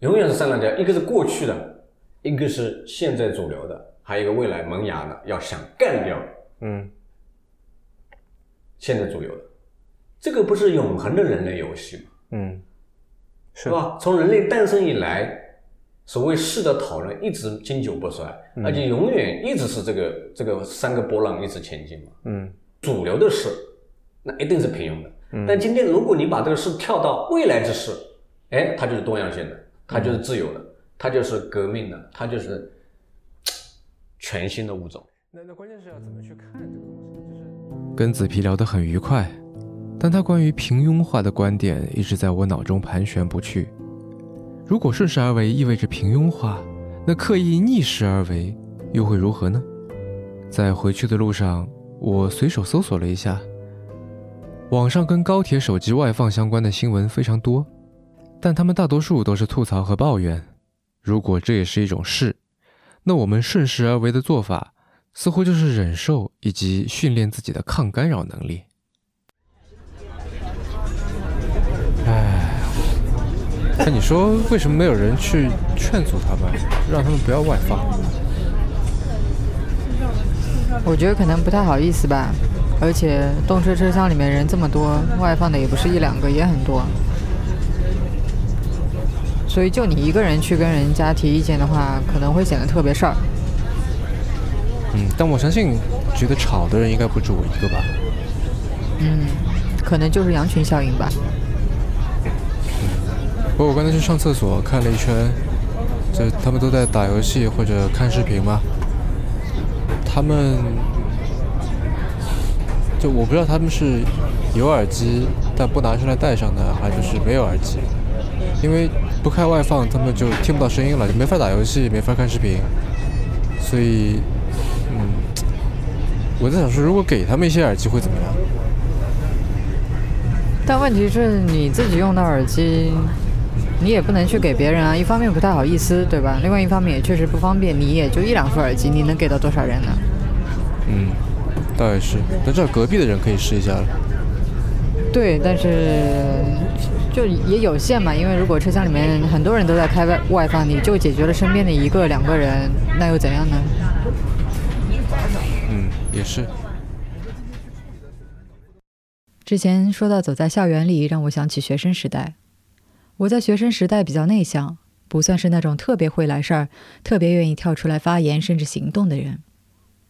永远是三浪叠加，一个是过去的，一个是现在主流的，还有一个未来萌芽的，要想干掉，嗯，现在主流的，这个不是永恒的人类游戏吗？嗯，是吧？从人类诞生以来，所谓事的讨论一直经久不衰，而且永远一直是这个这个三个波浪一直前进嘛，嗯，主流的事，那一定是平庸的。嗯但今天，如果你把这个事跳到未来之事，哎，它就是多样性的，它就是自由的，它就是革命的，它就是全新的物种。那那关键是要怎么去看这个东西？跟紫皮聊得很愉快，但他关于平庸化的观点一直在我脑中盘旋不去。如果顺势而为意味着平庸化，那刻意逆势而为又会如何呢？在回去的路上，我随手搜索了一下。网上跟高铁手机外放相关的新闻非常多，但他们大多数都是吐槽和抱怨。如果这也是一种事，那我们顺势而为的做法，似乎就是忍受以及训练自己的抗干扰能力。唉，那你说为什么没有人去劝阻他们，让他们不要外放？我觉得可能不太好意思吧。而且动车车厢里面人这么多，外放的也不是一两个，也很多。所以就你一个人去跟人家提意见的话，可能会显得特别事儿。嗯，但我相信，觉得吵的人应该不止我一个吧。嗯，可能就是羊群效应吧。不过我刚才去上厕所看了一圈，就他们都在打游戏或者看视频吗？他们。就我不知道他们是有耳机但不拿出来戴上的，还是没有耳机。因为不开外放，他们就听不到声音了，就没法打游戏，没法看视频。所以，嗯，我在想说，如果给他们一些耳机会怎么样？但问题是你自己用的耳机，你也不能去给别人啊。一方面不太好意思，对吧？另外一方面也确实不方便。你也就一两副耳机，你能给到多少人呢？嗯。倒也是，那这隔壁的人可以试一下了。对，但是就也有限嘛，因为如果车厢里面很多人都在开外外放，你就解决了身边的一个两个人，那又怎样呢？是。之前说到走在校园里，让我想起学生时代。我在学生时代比较内向，不算是那种特别会来事儿、特别愿意跳出来发言甚至行动的人，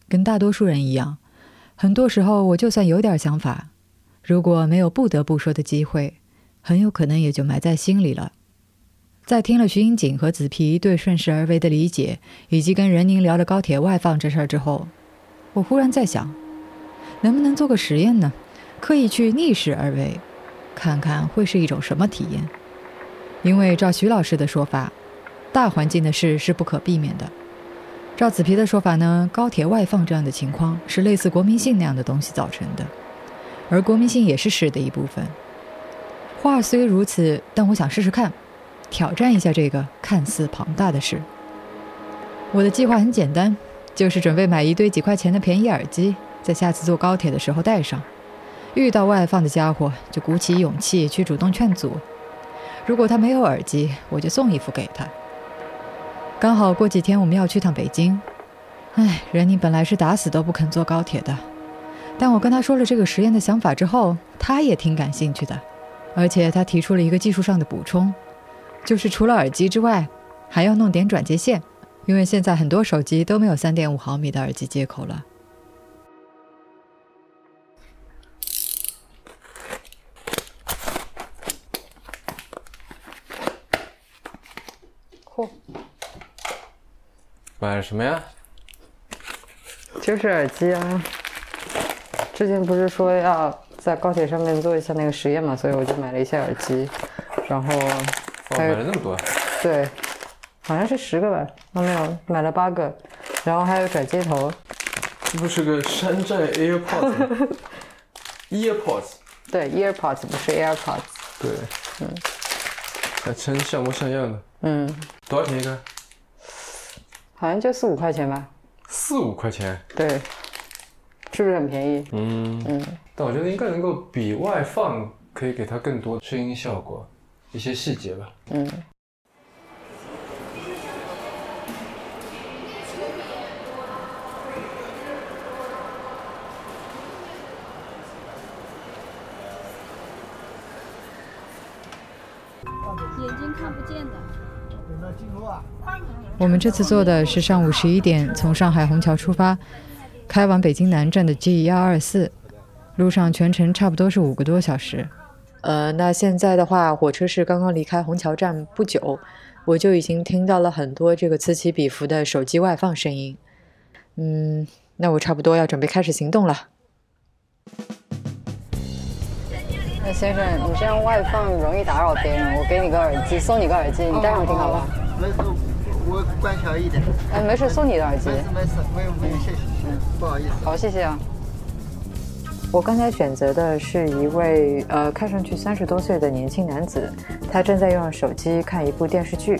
跟大多数人一样。很多时候，我就算有点想法，如果没有不得不说的机会，很有可能也就埋在心里了。在听了徐英锦和子皮对顺势而为的理解，以及跟任宁聊了高铁外放这事儿之后，我忽然在想，能不能做个实验呢？刻意去逆势而为，看看会是一种什么体验？因为照徐老师的说法，大环境的事是不可避免的。照子皮的说法呢，高铁外放这样的情况是类似国民性那样的东西造成的，而国民性也是势的一部分。话虽如此，但我想试试看。挑战一下这个看似庞大的事。我的计划很简单，就是准备买一堆几块钱的便宜耳机，在下次坐高铁的时候带上。遇到外放的家伙，就鼓起勇气去主动劝阻。如果他没有耳机，我就送一副给他。刚好过几天我们要去趟北京。唉，任宁本来是打死都不肯坐高铁的，但我跟他说了这个实验的想法之后，他也挺感兴趣的，而且他提出了一个技术上的补充。就是除了耳机之外，还要弄点转接线，因为现在很多手机都没有三点五毫米的耳机接口了。嚯，买了什么呀？就是耳机啊！之前不是说要在高铁上面做一下那个实验嘛，所以我就买了一些耳机，然后。买了那么多，对，好像是十个吧，哦没有，买了八个，然后还有转接头。这不是个山寨 AirPods？EarPods？对，EarPods 不是 AirPods。对，嗯，还真像模像样的。嗯，多少钱一个？好像就四五块钱吧。四五块钱？对，是不是很便宜？嗯嗯，但我觉得应该能够比外放可以给它更多声音效果。一些细节吧。嗯。我们这次坐的是上午十一点从上海虹桥出发，开往北京南站的 G 幺二四，路上全程差不多是五个多小时。呃，那现在的话，火车是刚刚离开虹桥站不久，我就已经听到了很多这个此起彼伏的手机外放声音。嗯，那我差不多要准备开始行动了。那先生，你这样外放容易打扰别人，我给你个耳机，送你个耳机，你戴上听好吧？没事，我关小一点。哎，没事，送你的耳机。没事没事，不用不用，谢谢，嗯，不好意思。好，谢谢啊。我刚才选择的是一位呃看上去三十多岁的年轻男子，他正在用手机看一部电视剧。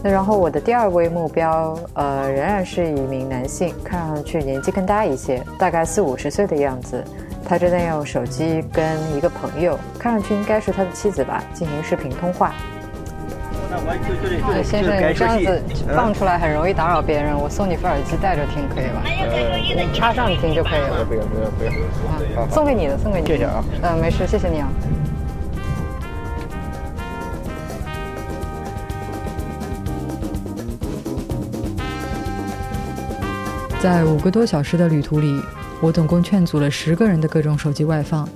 那然后我的第二位目标呃仍然是一名男性，看上去年纪更大一些，大概四五十岁的样子。他正在用手机跟一个朋友，看上去应该是他的妻子吧，进行视频通话。先生，你这样子放出来很容易打扰别人，我送你副耳机戴着听可以吧？你插上听就可以了。不要不要不要，送给你的，送给你。谢谢啊。嗯，没事，谢谢你啊。在五个多小时的旅途里，我总共劝阻了十个人的各种手机外放。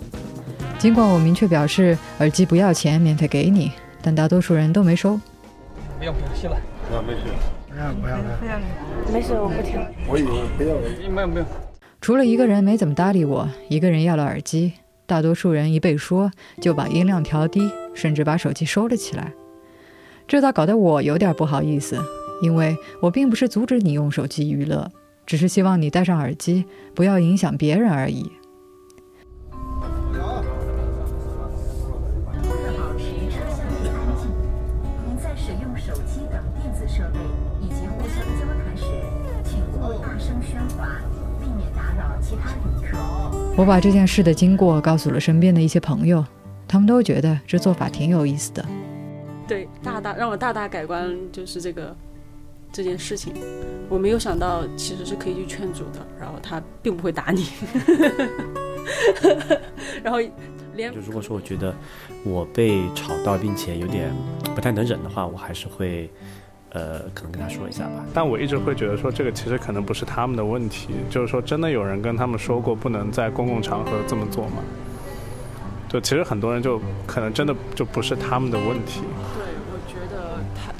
尽管我明确表示耳机不要钱，免费给你。但大多数人都没收。不用不用，谢了。啊，没事。不要不要不要，没事，我不听。我以为不要，没有没有。除了一个人没怎么搭理我，一个人要了耳机，大多数人一被说就把音量调低，甚至把手机收了起来。这倒搞得我有点不好意思，因为我并不是阻止你用手机娱乐，只是希望你戴上耳机，不要影响别人而已。我把这件事的经过告诉了身边的一些朋友，他们都觉得这做法挺有意思的。对，大大让我大大改观，就是这个这件事情，我没有想到其实是可以去劝阻的，然后他并不会打你。然后连就如果说我觉得我被吵到并且有点不太能忍的话，我还是会。呃，可能跟他说一下吧。但我一直会觉得说，这个其实可能不是他们的问题，就是说，真的有人跟他们说过不能在公共场合这么做吗？对其实很多人就可能真的就不是他们的问题。对，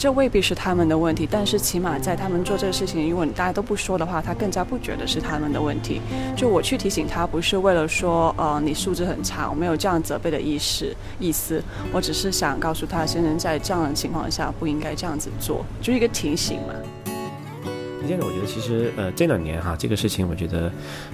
这未必是他们的问题，但是起码在他们做这个事情，如果大家都不说的话，他更加不觉得是他们的问题。就我去提醒他，不是为了说，呃，你素质很差，我没有这样责备的意识意思，我只是想告诉他，先生在这样的情况下不应该这样子做，就是一个提醒嘛。接着，我觉得其实呃这两年哈，这个事情我觉得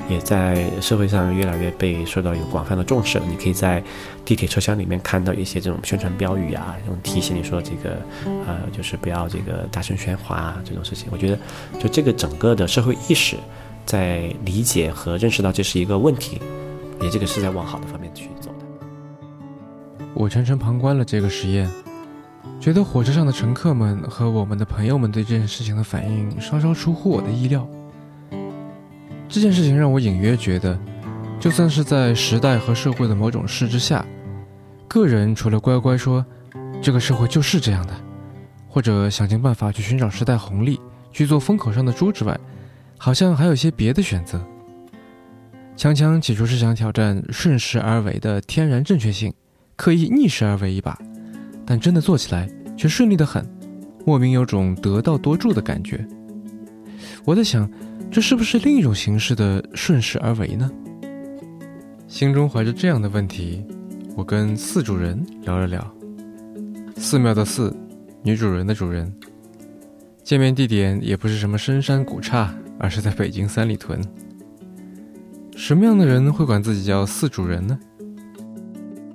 也在社会上越来越被受到有广泛的重视。你可以在地铁车厢里面看到一些这种宣传标语啊，这种提醒你说这个呃就是不要这个大声喧哗啊这种事情。我觉得就这个整个的社会意识在理解和认识到这是一个问题，也这个是在往好的方面去走的。我全程旁观了这个实验。觉得火车上的乘客们和我们的朋友们对这件事情的反应稍稍出乎我的意料。这件事情让我隐约觉得，就算是在时代和社会的某种势之下，个人除了乖乖说这个社会就是这样的，或者想尽办法去寻找时代红利，去做风口上的猪之外，好像还有些别的选择。强强起初是想挑战顺势而为的天然正确性，刻意逆势而为一把。但真的做起来却顺利的很，莫名有种得道多助的感觉。我在想，这是不是另一种形式的顺势而为呢？心中怀着这样的问题，我跟四主人聊了聊。寺庙的寺，女主人的主人。见面地点也不是什么深山古刹，而是在北京三里屯。什么样的人会管自己叫四主人呢？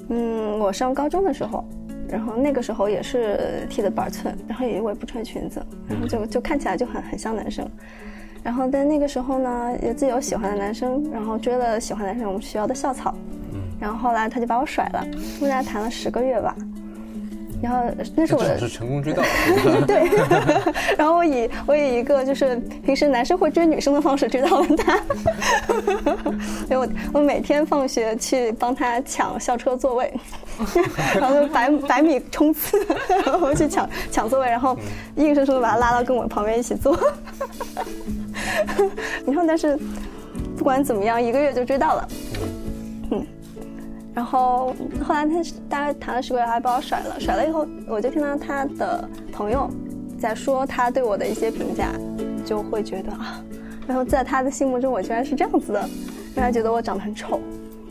嗯，我上高中的时候。然后那个时候也是剃的板寸，然后也我也不穿裙子，然后就就看起来就很很像男生。然后在那个时候呢，也自己有喜欢的男生，然后追了喜欢男生我们学校的校草，然后后来他就把我甩了，我们俩谈了十个月吧。然后那是我的是成功之道，对。然后我以我以一个就是平时男生会追女生的方式追到了他。因为我我每天放学去帮他抢校车座位，然后百百米冲刺，然后去抢抢座位，然后硬生生的把他拉到跟我旁边一起坐。然后但是不管怎么样，一个月就追到了。然后后来他大概谈了十个月，还把我甩了。甩了以后，我就听到他的朋友在说他对我的一些评价，就会觉得啊，然后在他的心目中我居然是这样子的，让他觉得我长得很丑，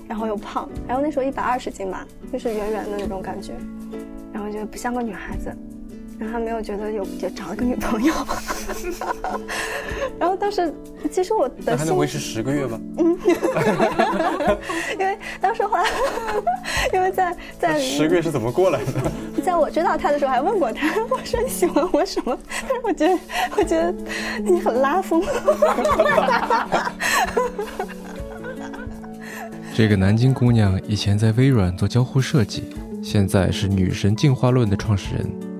然后又胖，然后那时候一百二十斤吧，就是圆圆的那种感觉，然后觉得不像个女孩子。他没有觉得有就找了个女朋友，然后当时其实我的还能维持十个月吧？嗯，因为当时后来，因为在在十个月是怎么过来的？在我知道他的时候还问过他，我说你喜欢我什么？但是我觉得我觉得你很拉风。这个南京姑娘以前在微软做交互设计，现在是女神进化论的创始人。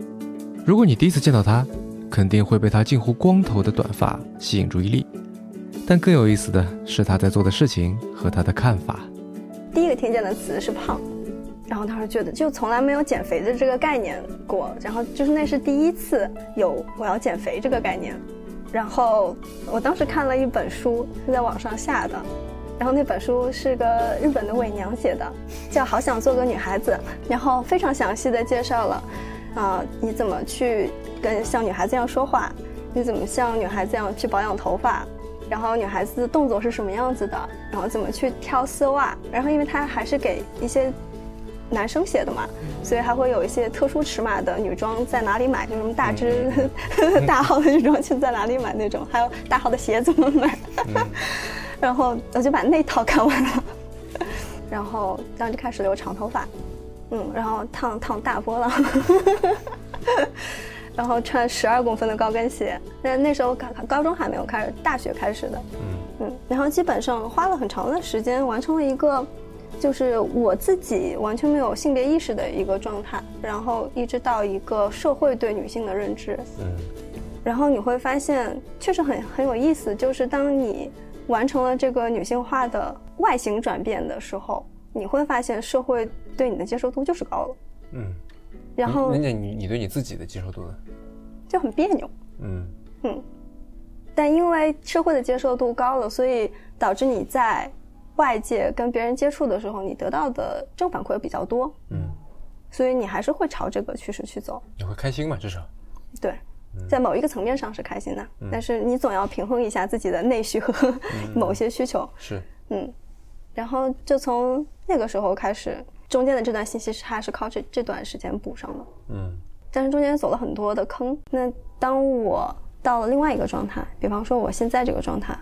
如果你第一次见到他，肯定会被他近乎光头的短发吸引注意力。但更有意思的是他在做的事情和他的看法。第一个听见的词是胖，然后当时觉得就从来没有减肥的这个概念过，然后就是那是第一次有我要减肥这个概念。然后我当时看了一本书，是在网上下的，然后那本书是个日本的伪娘写的，叫《好想做个女孩子》，然后非常详细的介绍了。啊，你怎么去跟像女孩子一样说话？你怎么像女孩子一样去保养头发？然后女孩子动作是什么样子的？然后怎么去挑丝袜？然后因为它还是给一些男生写的嘛，所以还会有一些特殊尺码的女装在哪里买？就什么大只、大号的女装去在哪里买那种？还有大号的鞋怎么买？然后我就把那套看完了，然后当时就开始留长头发。嗯，然后烫烫大波浪，然后穿十二公分的高跟鞋。那那时候高高中还没有开始，大学开始的。嗯嗯，然后基本上花了很长的时间完成了一个，就是我自己完全没有性别意识的一个状态。然后一直到一个社会对女性的认知。嗯，然后你会发现确实很很有意思，就是当你完成了这个女性化的外形转变的时候。你会发现社会对你的接受度就是高了，嗯，然后人家你你对你自己的接受度呢，就很别扭，嗯。嗯，但因为社会的接受度高了，所以导致你在外界跟别人接触的时候，你得到的正反馈比较多，嗯，所以你还是会朝这个趋势去走。你会开心吗？至少，对，在某一个层面上是开心的，但是你总要平衡一下自己的内需和某些需求。是，嗯，然后就从那个时候开始，中间的这段信息差是靠这这段时间补上的。嗯，但是中间走了很多的坑。那当我到了另外一个状态，比方说我现在这个状态，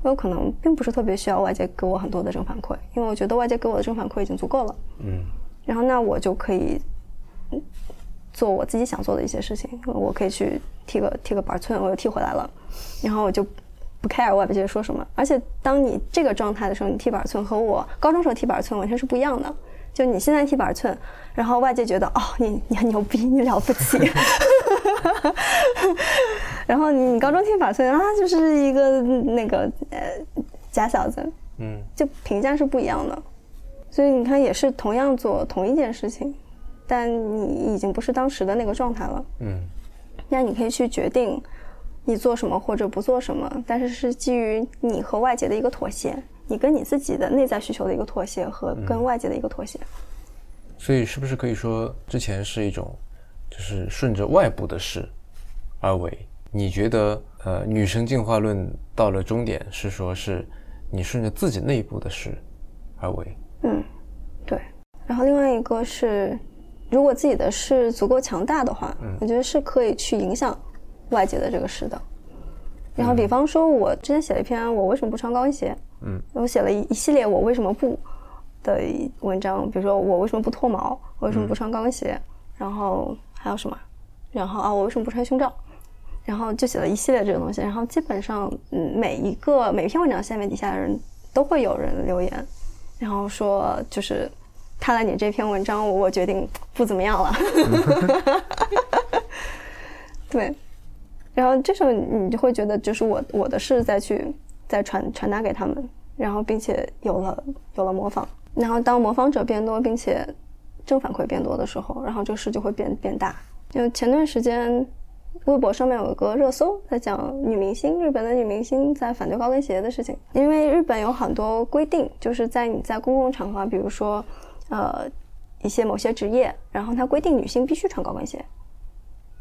我有可能并不是特别需要外界给我很多的正反馈，因为我觉得外界给我的正反馈已经足够了。嗯，然后那我就可以做我自己想做的一些事情，我可以去剃个剃个板寸，我又剃回来了，然后我就不 care 外界说什么。而且当你这个状态的时候，你剃板寸和我高中时候剃板寸完全是不一样的。就你现在踢板寸，然后外界觉得哦，你你很牛逼，你了不起。然后你你高中踢板寸啊，就是一个那个呃假小子，嗯，就评价是不一样的。所以你看，也是同样做同一件事情，但你已经不是当时的那个状态了。嗯，那你可以去决定你做什么或者不做什么，但是是基于你和外界的一个妥协，你跟你自己的内在需求的一个妥协和跟外界的一个妥协。所以是不是可以说，之前是一种就是顺着外部的事而为？你觉得呃，女生进化论到了终点是说是你顺着自己内部的事而为？嗯，对。然后另外一个是，如果自己的事足够强大的话，我觉得是可以去影响外界的这个事的。然后比方说，我之前写了一篇我为什么不穿高跟鞋，嗯，我写了一一系列我为什么不的文章，比如说我为什么不脱毛，我为什么不穿高跟鞋，然后还有什么，然后啊我为什么不穿胸罩，然后就写了一系列这个东西。然后基本上，嗯，每一个每篇文章下面底下的人都会有人留言。然后说，就是看了你这篇文章，我决定不怎么样了。对，然后这时候你就会觉得，就是我我的事再去再传传达给他们，然后并且有了有了模仿，然后当模仿者变多，并且正反馈变多的时候，然后这个事就会变变大。就前段时间。微博上面有一个热搜，在讲女明星，日本的女明星在反对高跟鞋的事情。因为日本有很多规定，就是在你在公共场合，比如说，呃，一些某些职业，然后它规定女性必须穿高跟鞋。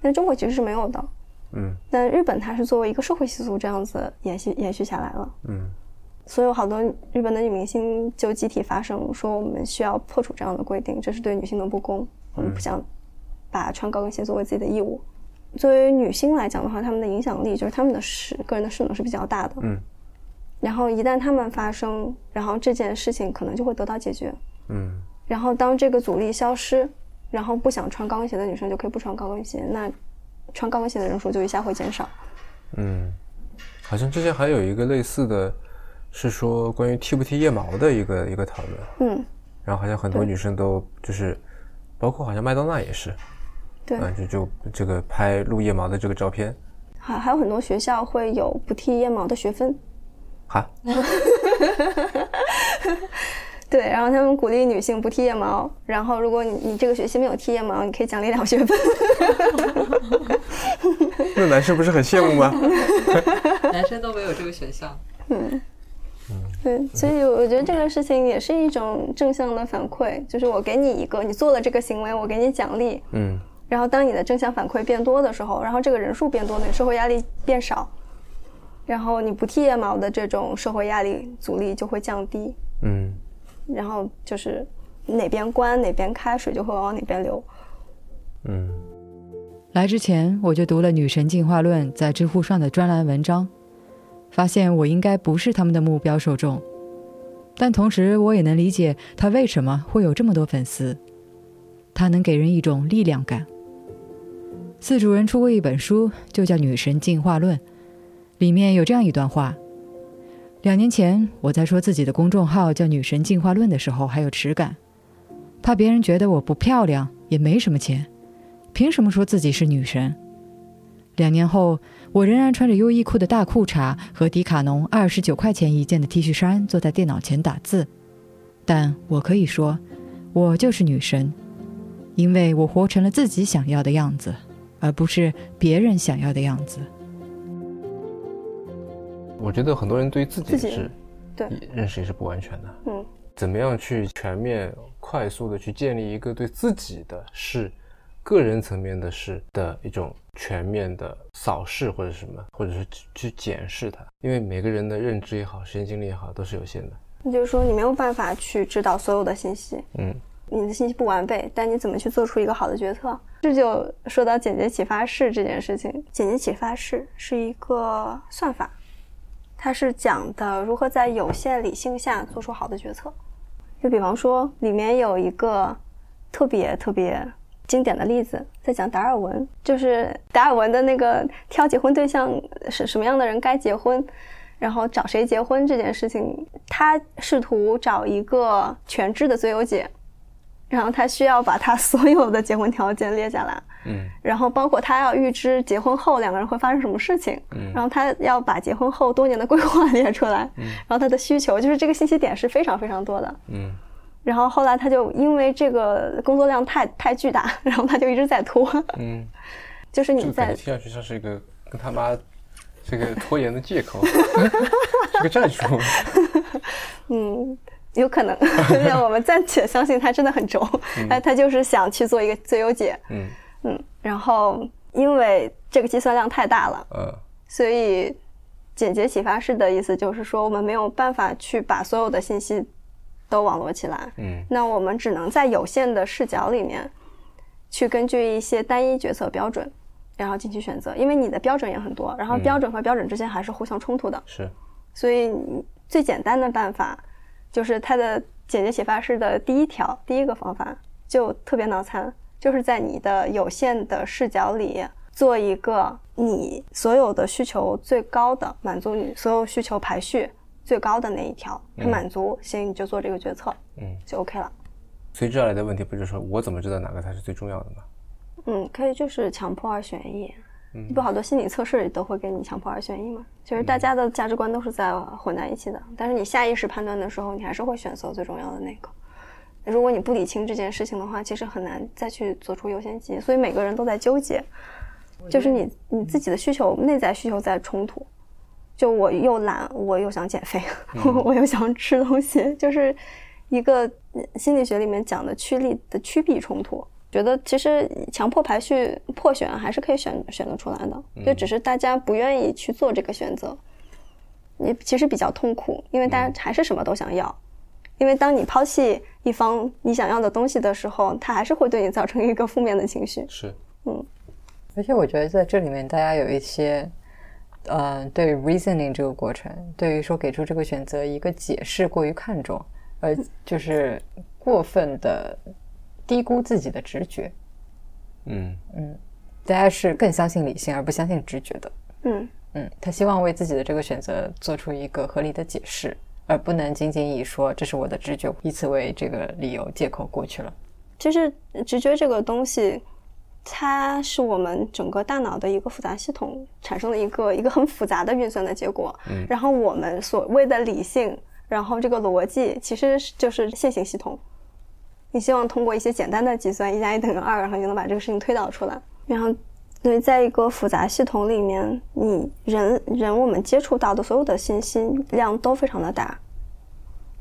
但中国其实是没有的，嗯。但日本它是作为一个社会习俗这样子延续延续下来了，嗯。所以有好多日本的女明星就集体发声说，我们需要破除这样的规定，这是对女性的不公，我们不想把穿高跟鞋作为自己的义务。作为女性来讲的话，她们的影响力就是她们的势，个人的势能是比较大的。嗯。然后一旦她们发生，然后这件事情可能就会得到解决。嗯。然后当这个阻力消失，然后不想穿高跟鞋的女生就可以不穿高跟鞋，那穿高跟鞋的人数就一下会减少。嗯。好像之前还有一个类似的，是说关于剃不剃腋毛的一个一个讨论。嗯。然后好像很多女生都就是，包括好像麦当娜也是。对，就就这个拍露腋毛的这个照片，还还有很多学校会有不剃腋毛的学分，哈，对，然后他们鼓励女性不剃腋毛，然后如果你你这个学期没有剃腋毛，你可以奖励两学分，那男生不是很羡慕吗？男生都没有这个选项，嗯。对，所以我觉得这个事情也是一种正向的反馈，就是我给你一个，你做了这个行为，我给你奖励，嗯，然后当你的正向反馈变多的时候，然后这个人数变多，你社会压力变少，然后你不剃腋毛的这种社会压力阻力就会降低，嗯，然后就是哪边关哪边开，水就会往哪边流，嗯。来之前我就读了《女神进化论》在知乎上的专栏文章。发现我应该不是他们的目标受众，但同时我也能理解他为什么会有这么多粉丝。他能给人一种力量感。四主人出过一本书，就叫《女神进化论》，里面有这样一段话：两年前我在说自己的公众号叫《女神进化论》的时候，还有耻感，怕别人觉得我不漂亮，也没什么钱，凭什么说自己是女神？两年后。我仍然穿着优衣库的大裤衩和迪卡侬二十九块钱一件的 T 恤衫，坐在电脑前打字。但我可以说，我就是女神，因为我活成了自己想要的样子，而不是别人想要的样子。我觉得很多人对自己的是，对认识也是不完全的。嗯，怎么样去全面、快速的去建立一个对自己的是个人层面的事的一种全面的扫视或者什么，或者是去检视它，因为每个人的认知也好，时间精力也好，都是有限的。也就是说，你没有办法去知道所有的信息，嗯，你的信息不完备，但你怎么去做出一个好的决策？这就说到简洁启发式这件事情。简洁启发式是一个算法，它是讲的如何在有限理性下做出好的决策。就比方说，里面有一个特别特别经典的例子，在讲达尔文，就是达尔文的那个挑结婚对象是什么样的人该结婚，然后找谁结婚这件事情，他试图找一个全知的最优解。然后他需要把他所有的结婚条件列下来，嗯，然后包括他要预知结婚后两个人会发生什么事情，嗯，然后他要把结婚后多年的规划 列出来，嗯，然后他的需求就是这个信息点是非常非常多的，嗯，然后后来他就因为这个工作量太太巨大，然后他就一直在拖，嗯，就是你在听上去像是一个跟他妈这个拖延的借口，是个战术，嗯。有可能，让我们暂且相信他真的很轴，他他就是想去做一个最优解，嗯。嗯，然后因为这个计算量太大了，呃，所以简洁启发式的意思就是说，我们没有办法去把所有的信息都网络起来，嗯，那我们只能在有限的视角里面，去根据一些单一决策标准，然后进行选择，因为你的标准也很多，然后标准和标准之间还是互相冲突的，是，所以最简单的办法。就是它的简洁启发式的第一条，第一个方法就特别脑残，就是在你的有限的视角里做一个你所有的需求最高的满足你所有需求排序最高的那一条，它满足，行你就做这个决策，嗯，就 OK 了。随之而来的问题不就是说我怎么知道哪个才是最重要的吗？嗯，可以就是强迫二选一。不，好多心理测试里都会给你强迫二选一嘛。其实大家的价值观都是在混在一起的，但是你下意识判断的时候，你还是会选择最重要的那个。如果你不理清这件事情的话，其实很难再去做出优先级。所以每个人都在纠结，就是你你自己的需求、内在需求在冲突。就我又懒，我又想减肥，我又想吃东西，就是一个心理学里面讲的趋利的趋避冲突。觉得其实强迫排序破选还是可以选选择出来的，就只是大家不愿意去做这个选择，你其实比较痛苦，因为大家还是什么都想要，因为当你抛弃一方你想要的东西的时候，它还是会对你造成一个负面的情绪。是，嗯，而且我觉得在这里面大家有一些，呃，对 reasoning 这个过程，对于说给出这个选择一个解释过于看重，而，就是过分的。低估自己的直觉，嗯嗯，大家是更相信理性而不相信直觉的，嗯嗯，他希望为自己的这个选择做出一个合理的解释，而不能仅仅以说这是我的直觉，以此为这个理由借口过去了。其实直觉这个东西，它是我们整个大脑的一个复杂系统产生了一个一个很复杂的运算的结果，嗯，然后我们所谓的理性，然后这个逻辑其实就是线性系统。你希望通过一些简单的计算，一加一等于二，然后就能把这个事情推导出来。然后，所以在一个复杂系统里面，你人人我们接触到的所有的信息量都非常的大，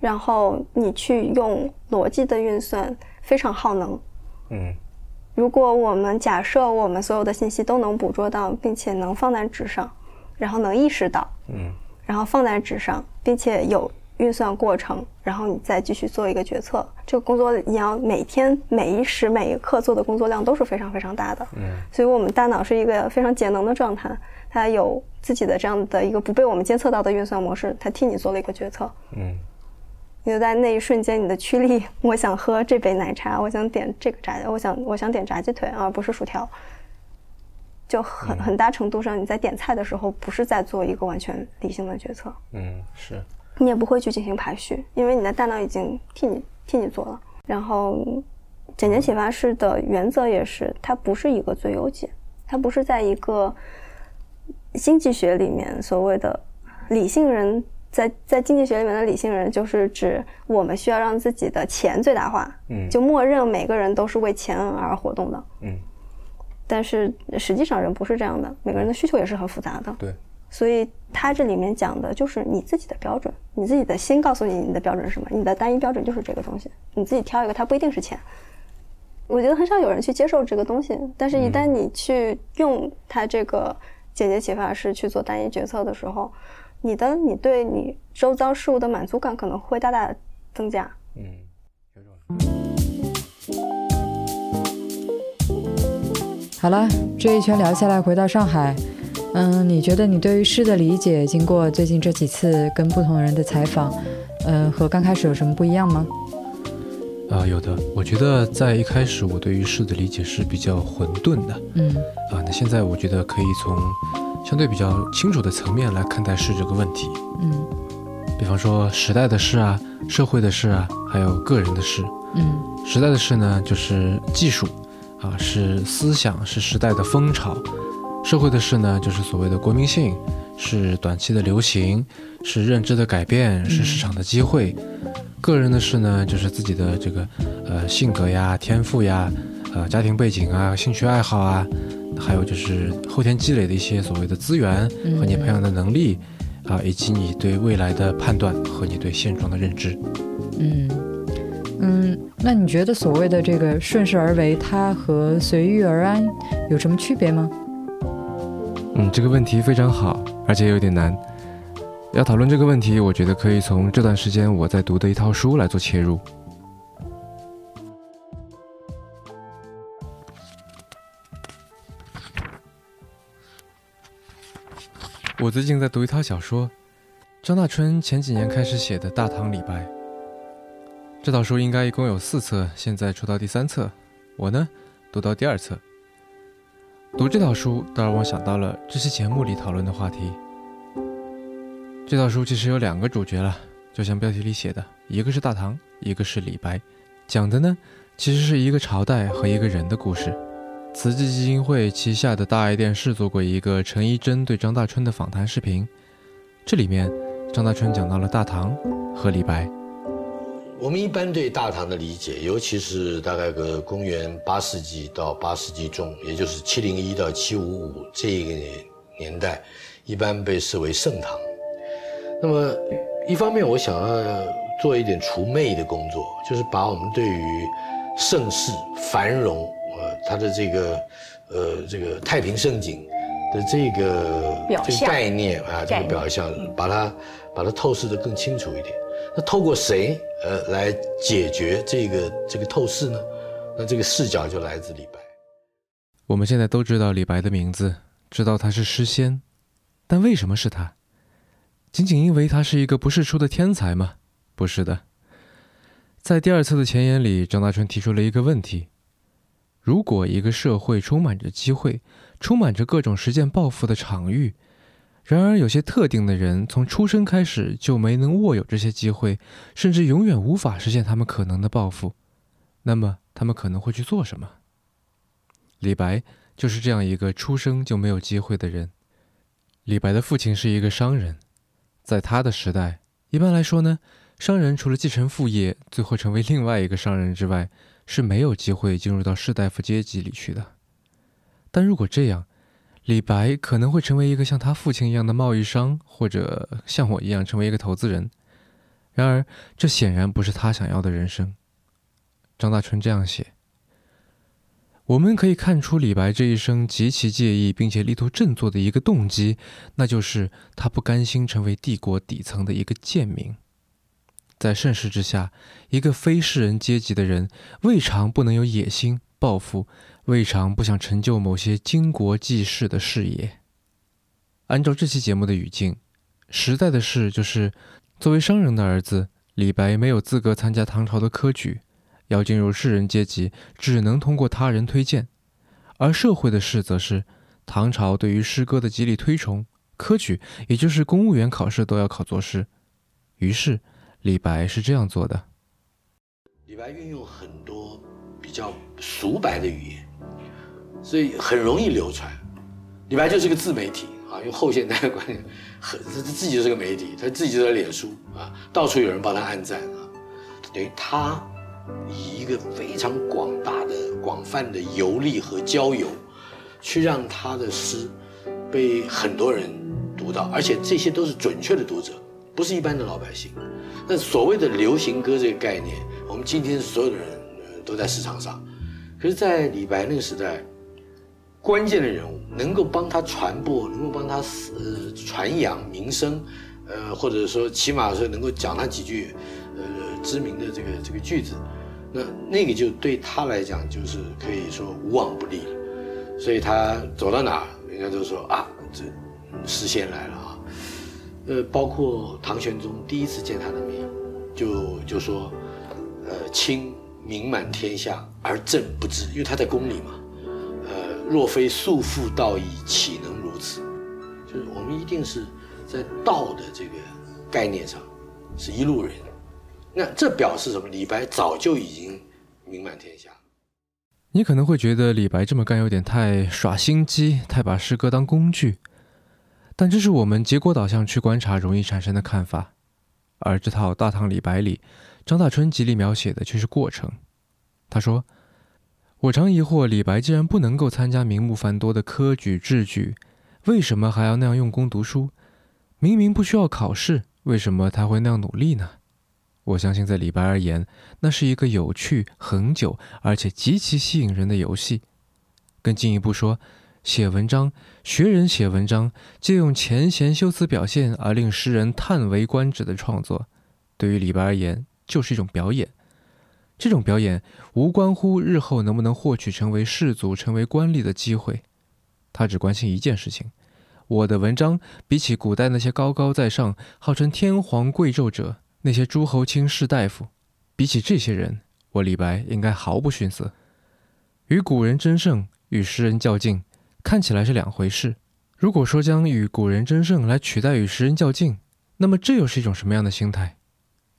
然后你去用逻辑的运算非常耗能。嗯，如果我们假设我们所有的信息都能捕捉到，并且能放在纸上，然后能意识到，嗯，然后放在纸上，并且有。运算过程，然后你再继续做一个决策。这个工作你要每天每一时每一刻做的工作量都是非常非常大的。嗯，所以我们大脑是一个非常节能的状态，它有自己的这样的一个不被我们监测到的运算模式，它替你做了一个决策。嗯，你就在那一瞬间，你的驱力，我想喝这杯奶茶，我想点这个炸，我想我想点炸鸡腿，而不是薯条。就很很大程度上，你在点菜的时候，不是在做一个完全理性的决策。嗯，是。你也不会去进行排序，因为你的大脑已经替你替你做了。然后，简洁启发式的原则也是，它不是一个最优解，它不是在一个经济学里面所谓的理性人，在在经济学里面的理性人，就是指我们需要让自己的钱最大化，嗯，就默认每个人都是为钱而活动的，嗯。但是实际上人不是这样的，每个人的需求也是很复杂的，对。所以他这里面讲的就是你自己的标准，你自己的心告诉你你的标准是什么，你的单一标准就是这个东西，你自己挑一个，它不一定是钱。我觉得很少有人去接受这个东西。但是，一旦你去用它这个简洁启发式去做单一决策的时候，你的你对你周遭事物的满足感可能会大大增加。嗯，好了，这一圈聊下来，回到上海，嗯，你觉得你对于诗的理解，经过最近这几次跟不同人的采访，嗯，和刚开始有什么不一样吗？啊，有的。我觉得在一开始，我对于诗的理解是比较混沌的。嗯。啊，那现在我觉得可以从相对比较清楚的层面来看待诗这个问题。嗯。比方说时代的事啊，社会的事啊，还有个人的事。嗯。时代的事呢，就是技术，啊，是思想，是时代的风潮；社会的事呢，就是所谓的国民性，是短期的流行，是认知的改变，是市场的机会。个人的事呢，就是自己的这个，呃，性格呀、天赋呀、呃，家庭背景啊、兴趣爱好啊，还有就是后天积累的一些所谓的资源和你培养的能力，啊，以及你对未来的判断和你对现状的认知。嗯嗯，那你觉得所谓的这个顺势而为，它和随遇而安有什么区别吗？嗯，这个问题非常好，而且有点难。要讨论这个问题，我觉得可以从这段时间我在读的一套书来做切入。我最近在读一套小说，张大春前几年开始写的《大唐李白》。这套书应该一共有四册，现在出到第三册，我呢读到第二册。读这套书，倒让我想到了这期节目里讨论的话题。这套书其实有两个主角了，就像标题里写的，一个是大唐，一个是李白，讲的呢其实是一个朝代和一个人的故事。慈济基金会旗下的大爱电视做过一个陈一贞对张大春的访谈视频，这里面张大春讲到了大唐和李白。我们一般对大唐的理解，尤其是大概个公元八世纪到八世纪中，也就是七零一到七五五这一个年代，一般被视为盛唐。那么，一方面我想要做一点除魅的工作，就是把我们对于盛世繁荣，呃，它的这个，呃，这个太平盛景的这个这个概念啊，这个表象，把它把它透视的更清楚一点。那透过谁呃来解决这个这个透视呢？那这个视角就来自李白。我们现在都知道李白的名字，知道他是诗仙，但为什么是他？仅仅因为他是一个不世出的天才吗？不是的。在第二册的前言里，张大春提出了一个问题：如果一个社会充满着机会，充满着各种实践抱负的场域，然而有些特定的人从出生开始就没能握有这些机会，甚至永远无法实现他们可能的抱负，那么他们可能会去做什么？李白就是这样一个出生就没有机会的人。李白的父亲是一个商人。在他的时代，一般来说呢，商人除了继承父业，最后成为另外一个商人之外，是没有机会进入到士大夫阶级里去的。但如果这样，李白可能会成为一个像他父亲一样的贸易商，或者像我一样成为一个投资人。然而，这显然不是他想要的人生。张大春这样写。我们可以看出李白这一生极其介意并且力图振作的一个动机，那就是他不甘心成为帝国底层的一个贱民。在盛世之下，一个非士人阶级的人，未尝不能有野心、抱负，未尝不想成就某些经国济世的事业。按照这期节目的语境，时代的事就是，作为商人的儿子，李白没有资格参加唐朝的科举。要进入士人阶级，只能通过他人推荐；而社会的事，则是唐朝对于诗歌的极力推崇，科举也就是公务员考试都要考作诗。于是，李白是这样做的。李白运用很多比较俗白的语言，所以很容易流传。李白就是个自媒体啊，用后现代的观念，很他自己就是个媒体，他自己就在脸书啊，到处有人帮他按赞啊，等于他。以一个非常广大的、广泛的游历和交友，去让他的诗被很多人读到，而且这些都是准确的读者，不是一般的老百姓。那所谓的流行歌这个概念，我们今天所有的人都在市场上，可是，在李白那个时代，关键的人物能够帮他传播，能够帮他呃传扬名声，呃，或者说起码说能够讲他几句呃知名的这个这个句子，那那个就对他来讲就是可以说无往不利了。所以他走到哪，人家都说啊，这诗仙来了。呃，包括唐玄宗第一次见他的面，就就说，呃，卿名满天下而朕不知，因为他在宫里嘛。呃，若非素负道义，岂能如此？就是我们一定是在道的这个概念上是一路人。那这表示什么？李白早就已经名满天下。你可能会觉得李白这么干有点太耍心机，太把诗歌当工具。但这是我们结果导向去观察容易产生的看法，而这套《大唐李白》里，张大春极力描写的却是过程。他说：“我常疑惑，李白既然不能够参加名目繁多的科举制举，为什么还要那样用功读书？明明不需要考试，为什么他会那样努力呢？我相信，在李白而言，那是一个有趣、恒久而且极其吸引人的游戏。更进一步说。”写文章，学人写文章，借用前贤修辞表现而令诗人叹为观止的创作，对于李白而言就是一种表演。这种表演无关乎日后能不能获取成为士族、成为官吏的机会，他只关心一件事情：我的文章比起古代那些高高在上、号称天皇贵胄者，那些诸侯卿士大夫，比起这些人，我李白应该毫不逊色。与古人争胜，与诗人较劲。看起来是两回事。如果说将与古人争胜来取代与时人较劲，那么这又是一种什么样的心态？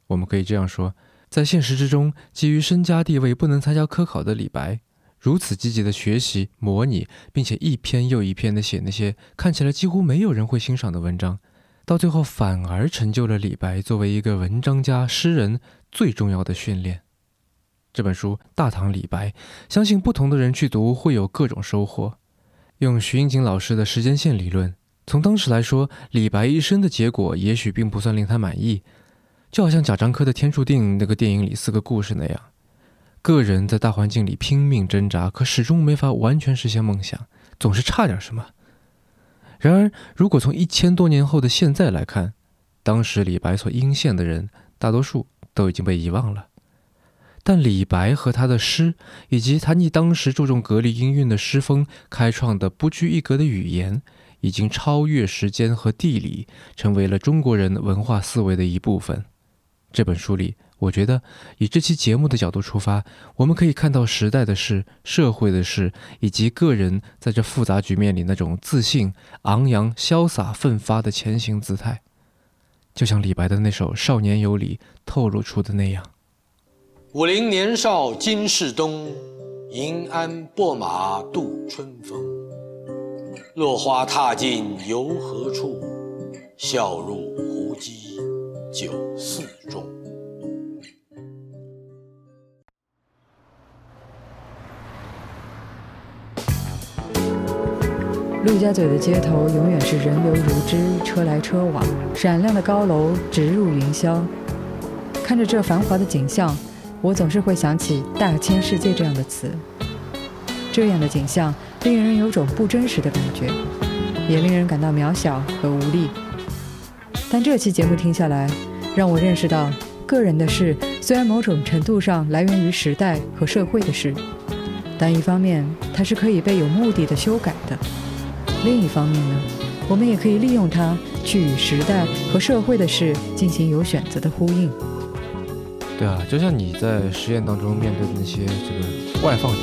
我们可以这样说：在现实之中，基于身家地位不能参加科考的李白，如此积极的学习、模拟，并且一篇又一篇的写那些看起来几乎没有人会欣赏的文章，到最后反而成就了李白作为一个文章家、诗人最重要的训练。这本书《大唐李白》，相信不同的人去读会有各种收获。用徐英锦老师的时间线理论，从当时来说，李白一生的结果也许并不算令他满意，就好像贾樟柯的《天注定》那个电影里四个故事那样，个人在大环境里拼命挣扎，可始终没法完全实现梦想，总是差点什么。然而，如果从一千多年后的现在来看，当时李白所应现的人，大多数都已经被遗忘了。但李白和他的诗，以及他逆当时注重格律音韵的诗风开创的不拘一格的语言，已经超越时间和地理，成为了中国人文化思维的一部分。这本书里，我觉得以这期节目的角度出发，我们可以看到时代的事、社会的事，以及个人在这复杂局面里那种自信、昂扬、潇洒、奋发的前行姿态，就像李白的那首《少年游》里透露出的那样。武陵年少金世东，银鞍拨马度春风。落花踏尽游何处？笑入胡姬酒肆中。陆家嘴的街头永远是人流如织，车来车往，闪亮的高楼直入云霄。看着这繁华的景象。我总是会想起“大千世界”这样的词，这样的景象令人有种不真实的感觉，也令人感到渺小和无力。但这期节目听下来，让我认识到，个人的事虽然某种程度上来源于时代和社会的事，但一方面它是可以被有目的的修改的；另一方面呢，我们也可以利用它去与时代和社会的事进行有选择的呼应。对啊，就像你在实验当中面对的那些这个外放者，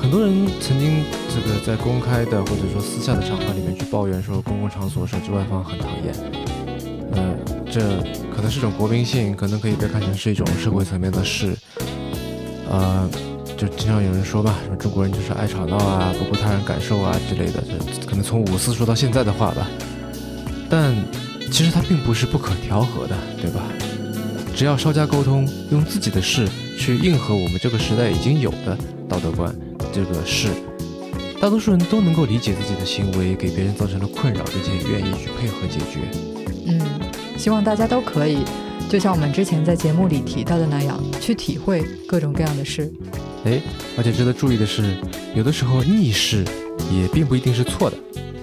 很多人曾经这个在公开的或者说私下的场合里面去抱怨说公共场所设置外放很讨厌。呃，这可能是种国民性，可能可以被看成是一种社会层面的事。呃，就经常有人说吧，什么中国人就是爱吵闹啊，不顾他人感受啊之类的，这可能从五四说到现在的话吧。但其实它并不是不可调和的，对吧？只要稍加沟通，用自己的事去应和我们这个时代已经有的道德观，这个事，大多数人都能够理解自己的行为给别人造成了困扰，并且愿意去配合解决。嗯，希望大家都可以，就像我们之前在节目里提到的那样，去体会各种各样的事。哎，而且值得注意的是，有的时候逆势也并不一定是错的。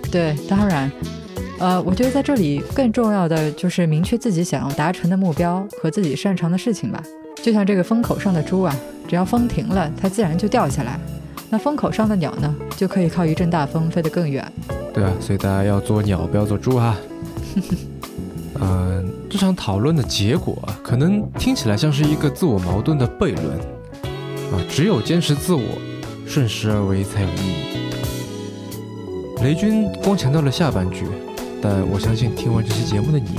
对，当然，呃，我觉得在这里更重要的就是明确自己想要达成的目标和自己擅长的事情吧。就像这个风口上的猪啊，只要风停了，它自然就掉下来；那风口上的鸟呢，就可以靠一阵大风飞得更远。对啊，所以大家要做鸟，不要做猪哈。嗯，这场讨论的结果可能听起来像是一个自我矛盾的悖论啊，只有坚持自我，顺势而为才有意义。雷军光强调了下半句，但我相信听完这期节目的你，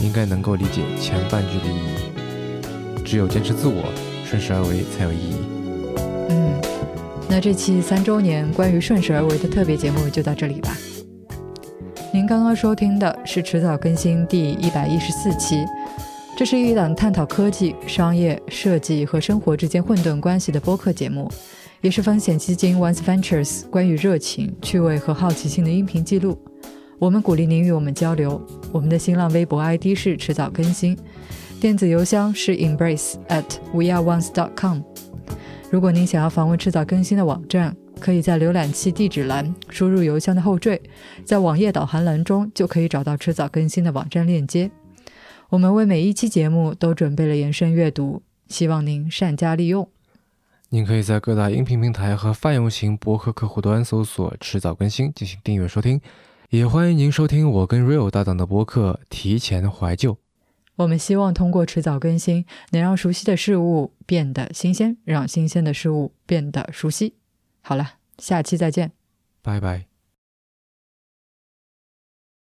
应该能够理解前半句的意义。只有坚持自我，顺势而为才有意义。嗯，那这期三周年关于顺势而为的特别节目就到这里吧。您刚刚收听的是迟早更新第一百一十四期，这是一档探讨科技、商业、设计和生活之间混沌关系的播客节目。也是风险基金 Once Ventures 关于热情、趣味和好奇心的音频记录。我们鼓励您与我们交流。我们的新浪微博 ID 是迟早更新，电子邮箱是 embrace at weareones.com。如果您想要访问迟早更新的网站，可以在浏览器地址栏输入邮箱的后缀，在网页导航栏中就可以找到迟早更新的网站链接。我们为每一期节目都准备了延伸阅读，希望您善加利用。您可以在各大音频平台和泛用型博客客户端搜索“迟早更新”进行订阅收听，也欢迎您收听我跟 Real 搭档的播客《提前怀旧》。我们希望通过迟早更新，能让熟悉的事物变得新鲜，让新鲜的事物变得熟悉。好了，下期再见，拜拜。